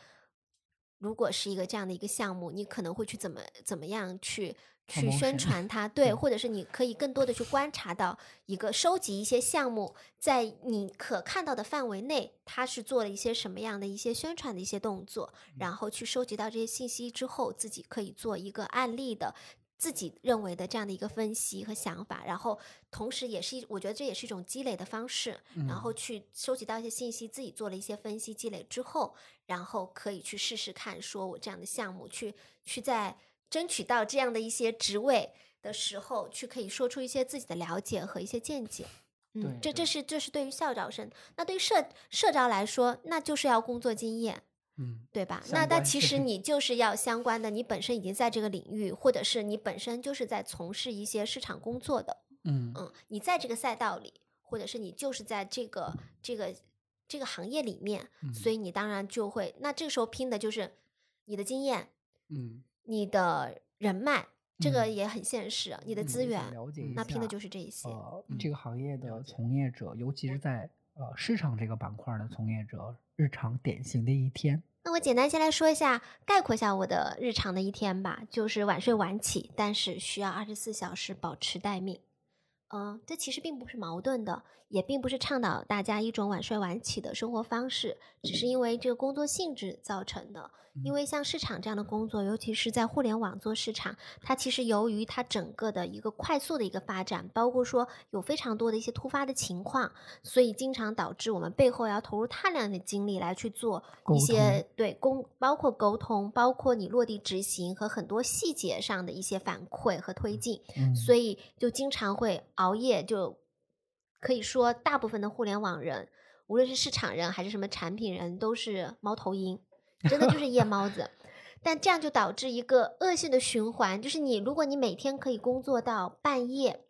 [SPEAKER 2] 如果是一个这样的一个项目，你可能会去怎么怎么样去去宣传它，<laughs> 对，
[SPEAKER 1] 嗯
[SPEAKER 2] 或者是你可以更多的去观察到一个收集一些项目，在你可看到的范围内，它是做了一些什么样的一些宣传的一些动作，然后去收集到这些信息之后，自己可以做一个案例的。自己认为的这样的一个分析和想法，然后同时也是一，我觉得这也是一种积累的方式，然后
[SPEAKER 1] 嗯。
[SPEAKER 2] 去收集到一些信息，自己做了一些分析积累之后，然后可以去试试看，说我这样的项目去去在争取到这样的一些职位的时候，去可以说出一些自己的了解和一些见解。嗯，这这是这是对于校招生，那对于社社招来说，那就是要工作经验，
[SPEAKER 1] 嗯
[SPEAKER 2] 对吧？那那其实。你就是要相关的，你本身已经在这个领域，或者是你本身就是在从事一些市场工作的，
[SPEAKER 1] 嗯。
[SPEAKER 2] 嗯，你在这个赛道里，或者是你就是在这个这个这个行业里面，所
[SPEAKER 1] 嗯。
[SPEAKER 2] 以你当然就会，那这个时候拼的就是你的经验、
[SPEAKER 1] 嗯。
[SPEAKER 2] 你的人脉，这个
[SPEAKER 1] 嗯。
[SPEAKER 2] 也很现实啊，你的
[SPEAKER 1] 嗯
[SPEAKER 2] 资源，
[SPEAKER 3] 了解一
[SPEAKER 2] 那拼的就是这一些。
[SPEAKER 3] 呃，
[SPEAKER 2] 嗯
[SPEAKER 3] 这个行业的从业者，尤其是在呃市场这个板块的从业者，日常典型的一天。
[SPEAKER 2] 那我简单先来说一下，概括一下我的日常的一天吧，就是晚睡晚起，但是需要二十四小时保持待命。嗯、这其实并不是矛盾的，也并不是倡导大家一种晚睡晚起的生活方式，只是因为这个工作性质造成的。因为像市场这样的工作，尤其是在互联网做市场，它其实由于它整个的一个快速的一个发展，包括说有非常多的一些突发的情况，所以经常导致我们背后要投入大量的精力来去做一些对沟，包括沟通，包括你落地执行和很多细节上的一些反馈和推进，
[SPEAKER 3] 嗯，
[SPEAKER 2] 所以就经常会熬夜，就可以说大部分的互联网人，无论是市场人还是什么产品人，都是猫头鹰，真的就是夜猫子。但这样就导致一个恶性的循环，就是你如果你每天可以工作到半夜，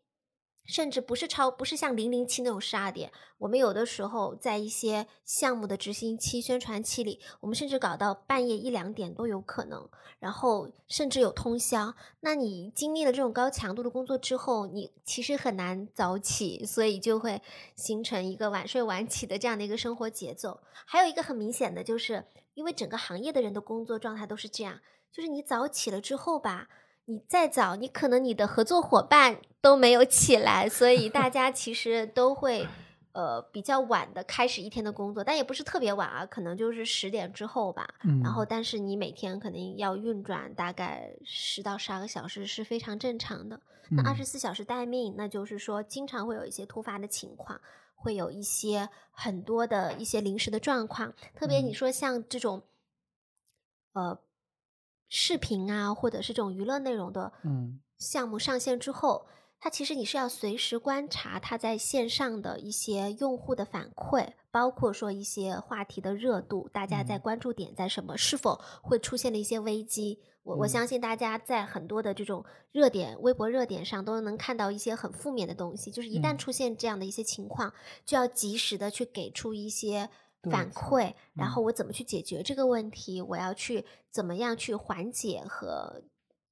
[SPEAKER 2] 甚至不是超不是像零零七那种十二点，我们有的时候在一些项目的执行期、宣传期里，我们甚至搞到半夜一两点都有可能，然后甚至有通宵。那你经历了这种高强度的工作之后，你其实很难早起，所以就会形成一个晚睡晚起的这样的一个生活节奏。还有一个很明显的就是，因为整个行业的人的工作状态都是这样，就是你早起了之后吧。你再早，你可能你的合作伙伴都没有起来，所以大家其实都会呃比较晚的开始一天的工作，但也不是特别晚啊，可能就是十点之后吧。然后，
[SPEAKER 3] 嗯
[SPEAKER 2] 但是你每天肯定要运转大概十到十二个小时是非常正常的。那二
[SPEAKER 3] 嗯
[SPEAKER 2] 十四小时待命，那就是说经常会有一些突发的情况，会有一些很多的一些临时的状况。特别你
[SPEAKER 3] 嗯
[SPEAKER 2] 说像这种，呃，视频啊，或者是这种娱乐内容的
[SPEAKER 3] 嗯。
[SPEAKER 2] 项目上线之后，它其实你是要随时观察它在线上的一些用户的反馈，包括说一些话题的热度，大家在
[SPEAKER 3] 嗯。
[SPEAKER 2] 关注点在什么，是否会出现了一些危机。我我
[SPEAKER 3] 嗯。
[SPEAKER 2] 相信大家在很多的这种热点、微博热点上都能看到一些很负面的东西，就是一旦
[SPEAKER 3] 嗯。
[SPEAKER 2] 出现这样的一些情况，就要及时的去给出一些反馈，然
[SPEAKER 3] 嗯。
[SPEAKER 2] 后我怎么去解决这个问题，我要去怎么样去缓解和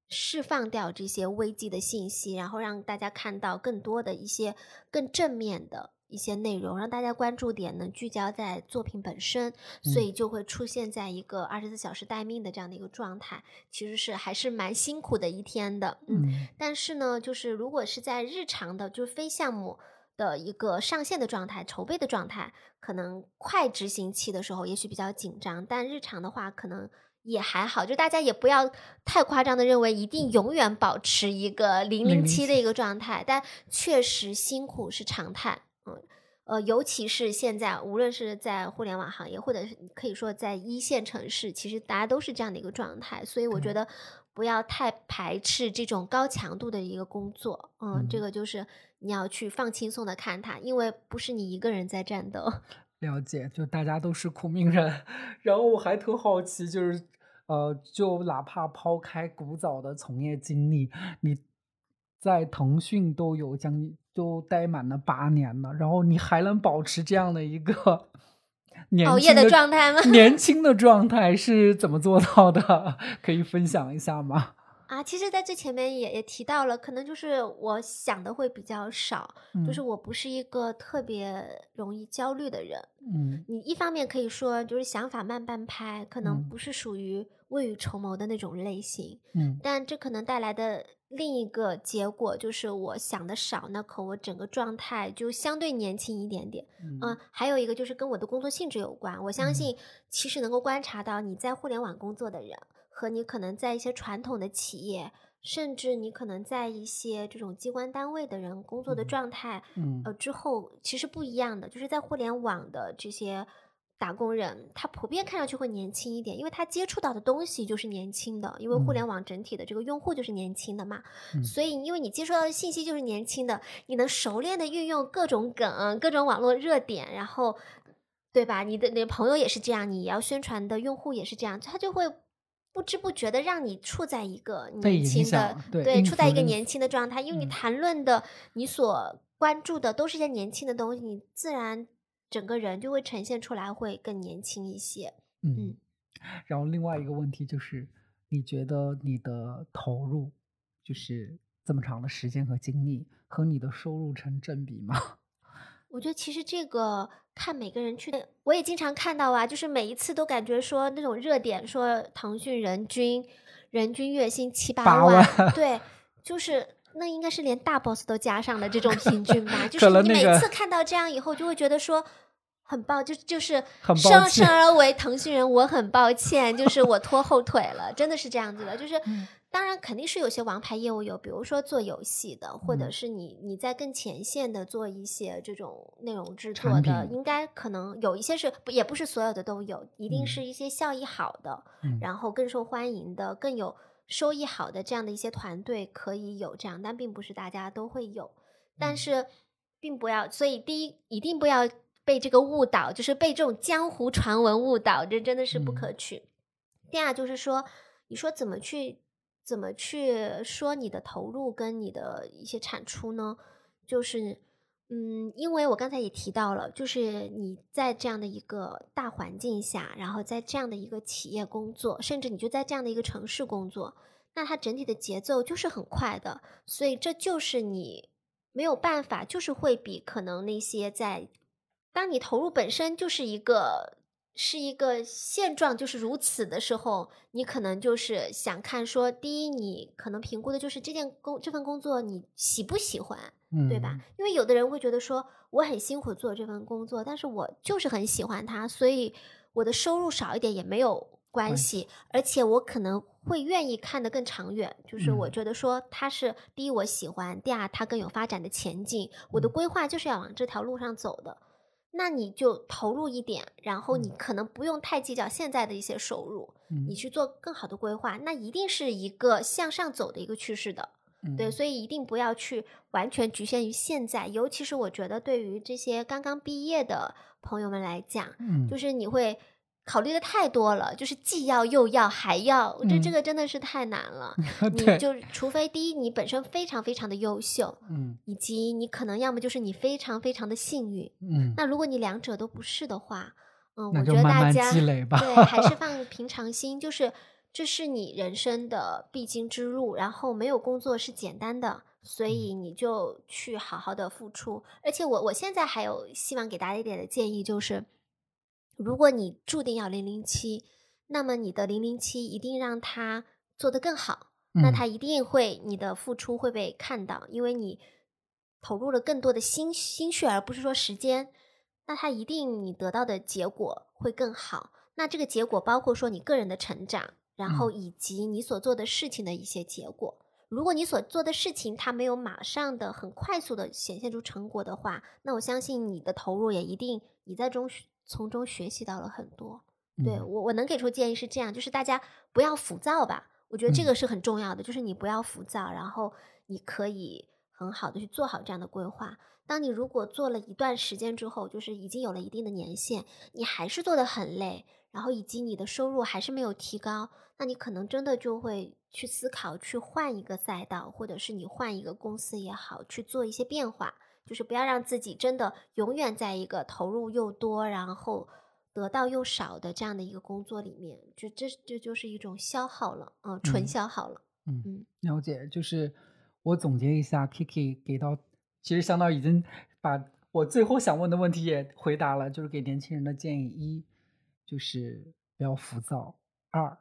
[SPEAKER 2] 释放掉这些危机的信息，然后让大家看到更多的一些更正面的一些内容，让大家关注点呢聚焦在作品本身，所
[SPEAKER 3] 嗯。
[SPEAKER 2] 以就会出现在一个二十四小时待命的这样的一个状态，其实是还是蛮辛苦的一天的，嗯。
[SPEAKER 3] 嗯。
[SPEAKER 2] 但是呢，就是如果是在日常的，就是非项目的一个上线的状态、筹备的状态，可能快执行期的时候也许比较紧张，但日常的话可能也还好，就大家也不要太夸张的认为一定永远保持一个零零七的一个状态，但确实辛苦是常态，嗯。呃，尤其是现在，无论是在互联网行业，或者是可以说在一线城市，其实大家都是这样的一个状态。所以我觉得不要太排斥这种高强度的一个工作。嗯，这
[SPEAKER 1] 嗯
[SPEAKER 2] 个就是你要去放轻松的看它，因为不是你一个人在战斗。<laughs>
[SPEAKER 1] 了解，就大家都是苦命人。<laughs> 然后我还特好奇，就是呃，就哪怕抛开古早的从业经历，你在腾讯都有将近都待满了八年了，然后你还能保持这样的一个 <laughs> 年
[SPEAKER 2] 熬夜的状态吗
[SPEAKER 1] 年轻的状态是怎么做到的？可以分享一下吗？
[SPEAKER 2] 啊，其实，在最前面也也提到了，可能就是我想的会比较少，就是
[SPEAKER 1] 嗯
[SPEAKER 2] 我不是一个特别容易焦虑的人。
[SPEAKER 1] 嗯
[SPEAKER 2] 你一方面可以说就是想法慢半拍，可能
[SPEAKER 1] 嗯
[SPEAKER 2] 不是属于未雨绸缪的那种类型，
[SPEAKER 1] 嗯
[SPEAKER 2] 但这可能带来的另一个结果就是我想的少，那可我整个状态就相对年轻一点点。嗯、
[SPEAKER 1] 嗯
[SPEAKER 2] 还有一个就是跟我的工作性质有关。我相
[SPEAKER 1] 嗯
[SPEAKER 2] 信，其实能够观察到你在互联网工作的人，和你可能在一些传统的企业，甚至你可能在一些这种机关单位的人工作的
[SPEAKER 1] 嗯
[SPEAKER 2] 状态，
[SPEAKER 1] 嗯
[SPEAKER 2] 呃之后其实不一样的。就是在互联网的这些打工人，他普遍看上去会年轻一点，因为他接触到的东西就是年轻的，因为互联
[SPEAKER 1] 嗯
[SPEAKER 2] 网整体的这个用户就是年轻的嘛。
[SPEAKER 1] 嗯
[SPEAKER 2] 所以，因为你接收到的信息就是年轻的，你能熟练的运用各种梗、各种网络热点，然后，对吧？你的你的朋友也是这样，你要宣传的用户也是这样，他就会不知不觉的让你处在一个年轻的
[SPEAKER 1] 响，对
[SPEAKER 2] 处在一个年轻的状态，因为你
[SPEAKER 1] 嗯
[SPEAKER 2] 谈论的、你所关注的都是一些年轻的东西，你自然整个人就会呈现出来会更年轻一些。
[SPEAKER 1] 嗯，然后另外一个问题就是，你觉得你的投入，就是这么长的时间和精力，和你的收入成正比吗？
[SPEAKER 2] 我觉得其实这个看每个人去，我也经常看到啊，就是每一次都感觉说那种热点说腾讯人均人均月薪七八
[SPEAKER 1] 八
[SPEAKER 2] 万，
[SPEAKER 1] 万
[SPEAKER 2] 对，<laughs> 就是那应该是连大 boss 都加上的这种平均吧，<laughs> 就是你每次看到这样以后，就会觉得说。很抱就就是生生而为腾讯人，我很抱歉，就是我拖后腿了，真的是这样子的。就是
[SPEAKER 1] 嗯
[SPEAKER 2] 当然肯定是有些王牌业务有，比如说做游戏的，或者
[SPEAKER 1] 嗯。
[SPEAKER 2] 是你你在更前线的做一些这种内容制作的，应该可能有一些是也不是所有的都有，一定
[SPEAKER 1] 嗯。
[SPEAKER 2] 是一些效益好的，
[SPEAKER 1] 嗯。
[SPEAKER 2] 然后更受欢迎的、更有收益好的这样的一些团队可以有这样，但并不是大家都会有。但
[SPEAKER 1] 嗯。
[SPEAKER 2] 是并不要，所以第一一定不要被这个误导，就是被这种江湖传闻误导，这真的是不可
[SPEAKER 1] 嗯
[SPEAKER 2] 取。第二就是说，你说怎么去怎么去说你的投入跟你的一些产出呢？就是，嗯，因为我刚才也提到了，就是你在这样的一个大环境下，然后在这样的一个企业工作，甚至你就在这样的一个城市工作，那它整体的节奏就是很快的，所以这就是你没有办法，就是会比可能那些在当你投入本身就是一个是一个现状就是如此的时候，你可能就是想看说，第一，你可能评估的就是这件工这份工作你喜不喜欢，对吧？
[SPEAKER 1] 嗯
[SPEAKER 2] 因为有的人会觉得说，我很辛苦做这份工作，但是我就是很喜欢它，所以我的收入少一点也没有关
[SPEAKER 1] 关
[SPEAKER 2] 系，而且我可能会愿意看得更长远。就是我
[SPEAKER 1] 嗯
[SPEAKER 2] 觉得说，它是第一我喜欢，第二它更有发展的前景，我的
[SPEAKER 1] 嗯
[SPEAKER 2] 规划就是要往这条路上走的。那你就投入一点，然后你
[SPEAKER 1] 嗯。
[SPEAKER 2] 可能不用太计较现在的一些收入，你
[SPEAKER 1] 嗯。
[SPEAKER 2] 去做更好的规划，那一定是一个向上走的一个趋势的。对，
[SPEAKER 1] 嗯。
[SPEAKER 2] 所以一定不要去完全局限于现在，尤其是我觉得对于这些刚刚毕业的朋友们来讲，
[SPEAKER 1] 嗯。
[SPEAKER 2] 就是你会考虑的太多了，就是既要又要还要，这这
[SPEAKER 1] 嗯
[SPEAKER 2] 个真的是太难了。<laughs> 你就除非第一你本身非常非常的优秀，
[SPEAKER 1] 嗯
[SPEAKER 2] 以及你可能要么就是你非常非常的幸运。
[SPEAKER 1] 嗯，
[SPEAKER 2] 那如果你两者都不是的话，嗯，
[SPEAKER 1] 那
[SPEAKER 2] 我觉得大家对，还是 <laughs> 放平常心，就是这是你人生的必经之路，然后没有工作是简单的，所
[SPEAKER 1] 嗯
[SPEAKER 2] 以你就去好好的付出。而且我我现在还有希望给大家一点的建议，就是如果你注定要零零七，那么你的零零七一定让它做得更好。那
[SPEAKER 1] 嗯
[SPEAKER 2] 他一定会，你的付出会被看到，因为你投入了更多的心心血，而不是说时间。那他一定你得到的结果会更好。那这个结果包括说你个人的成长，然后
[SPEAKER 1] 嗯
[SPEAKER 2] 以及你所做的事情的一些结果。如果你所做的事情它没有马上的很快速的显现出成果的话，那我相信你的投入也一定你在中学从中学习到了很多。对
[SPEAKER 1] 嗯
[SPEAKER 2] 我，我能给出建议是这样，就是大家不要浮躁吧。我觉得这
[SPEAKER 1] 嗯
[SPEAKER 2] 个是很重要的，就是你不要浮躁，然后你可以很好的去做好这样的规划。当你如果做了一段时间之后，就是已经有了一定的年限，你还是做的很累，然后以及你的收入还是没有提高，那你可能真的就会去思考去换一个赛道，或者是你换一个公司也好，去做一些变化。就是不要让自己真的永远在一个投入又多，然后得到又少的这样的一个工作里面，就这这就是一种消耗了，嗯、纯
[SPEAKER 1] 嗯
[SPEAKER 2] 消耗了。
[SPEAKER 1] 嗯
[SPEAKER 2] 嗯，
[SPEAKER 1] 了解，就是我总结一下，Kiki 给到，其实相当于已经把我最后想问的问题也回答了，就是给年轻人的建议：一，就是不要浮躁；二，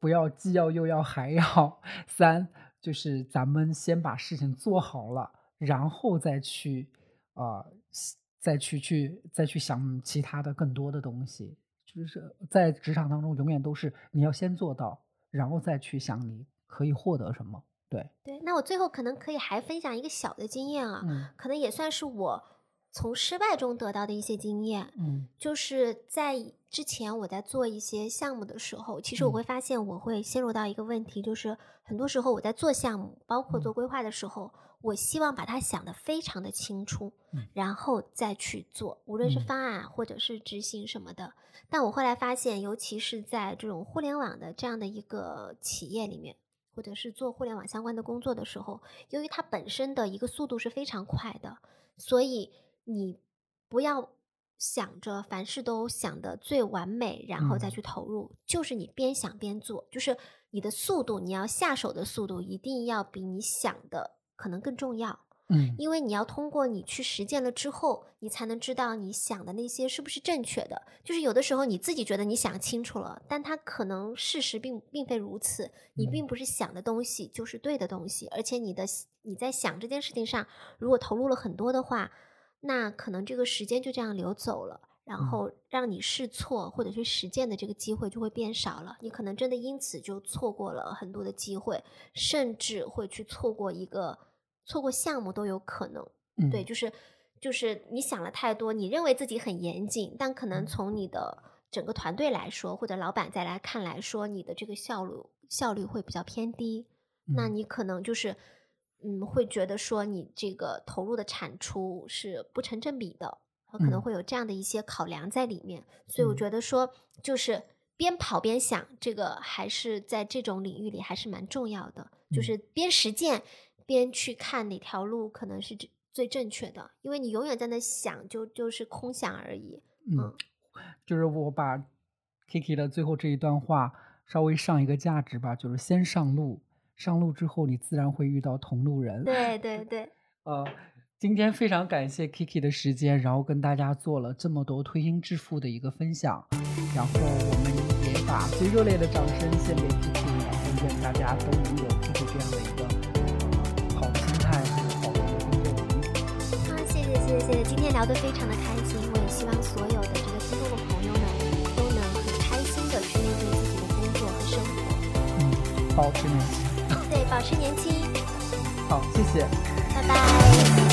[SPEAKER 1] 不要既要又要还要；三，就是咱们先把事情做好了，然后再去啊、呃再去去再去想其他的更多的东西。就是在职场当中，永远都是你要先做到，然后再去想你可以获得什么。对，
[SPEAKER 2] 对。那我最后可能可以还分享一个小的经验啊，
[SPEAKER 1] 嗯
[SPEAKER 2] 可能也算是我从失败中得到的一些经验。
[SPEAKER 1] 嗯
[SPEAKER 2] 就是在之前我在做一些项目的时候，其实我
[SPEAKER 1] 嗯
[SPEAKER 2] 会发现我会陷入到一个问题，就是很多时候我在做项目，包括做
[SPEAKER 1] 嗯
[SPEAKER 2] 规划的时候，我希望把它想得非常的清楚，
[SPEAKER 1] 嗯。
[SPEAKER 2] 然后再去做，无论是
[SPEAKER 1] 嗯。
[SPEAKER 2] 方案或者是执行什么的。但我后来发现，尤其是在这种互联网的这样的一个企业里面，或者是做互联网相关的工作的时候，由于它本身的一个速度是非常快的，所以你不要想着凡事都想的最完美，然后再
[SPEAKER 1] 嗯。
[SPEAKER 2] 去投入，就是你边想边做，就是你的速度，你要下手的速度一定要比你想的可能更重要。
[SPEAKER 1] 嗯
[SPEAKER 2] 因为你要通过你去实践了之后，你才能知道你想的那些是不是正确的。就是有的时候你自己觉得你想清楚了，但它可能事实并并非如此。你
[SPEAKER 1] 嗯
[SPEAKER 2] 并不是想的东西就是对的东西，而且你的你在想这件事情上，如果投入了很多的话，那可能这个时间就这样流走了。然
[SPEAKER 1] 嗯
[SPEAKER 2] 后让你试错或者是实践的这个机会就会变少了，你可能真的因此就错过了很多的机会，甚至会去错过一个错过项目都有可能。
[SPEAKER 1] 嗯，
[SPEAKER 2] 对，就是就是你想了太多，你认为自己很严谨，但可能
[SPEAKER 1] 嗯。
[SPEAKER 2] 从你的整个团队来说，或者老板再来看来说，你的这个效率效率会比较偏低。那
[SPEAKER 1] 嗯。
[SPEAKER 2] 你可能就是嗯，会觉得说你这个投入的产出是不成正比的，可能
[SPEAKER 1] 嗯。
[SPEAKER 2] 会有这样的一些考量在里面。所以我
[SPEAKER 1] 嗯。
[SPEAKER 2] 觉得说，就是边跑边想，这个还是在这种领域里还是蛮重要的，就
[SPEAKER 1] 嗯。
[SPEAKER 2] 是边实践边去看哪条路可能是最最正确的，因为你永远在那想，就就是空想而已。
[SPEAKER 1] 嗯，就是我把 Kiki 的最后这一段话稍微上一个价值吧，就是先上路，上路之后你自然会遇到同路人。
[SPEAKER 2] 对对 <laughs> 对，
[SPEAKER 1] 呃，今天非常感谢 Kiki 的时间，然后跟大家做了这么多推心置腹的一个分享，然后我们也把最热烈的掌声献给 Kiki，然后愿大家都能有 Kiki 这样的一个
[SPEAKER 2] 谢谢今天聊得非常的开心，我也希望所有的这个听众的朋友们都能很开心的去面对自己的工作和生活，
[SPEAKER 1] 嗯，保持年轻。
[SPEAKER 2] 对，保持年轻，
[SPEAKER 1] 好，谢谢。
[SPEAKER 2] 拜拜。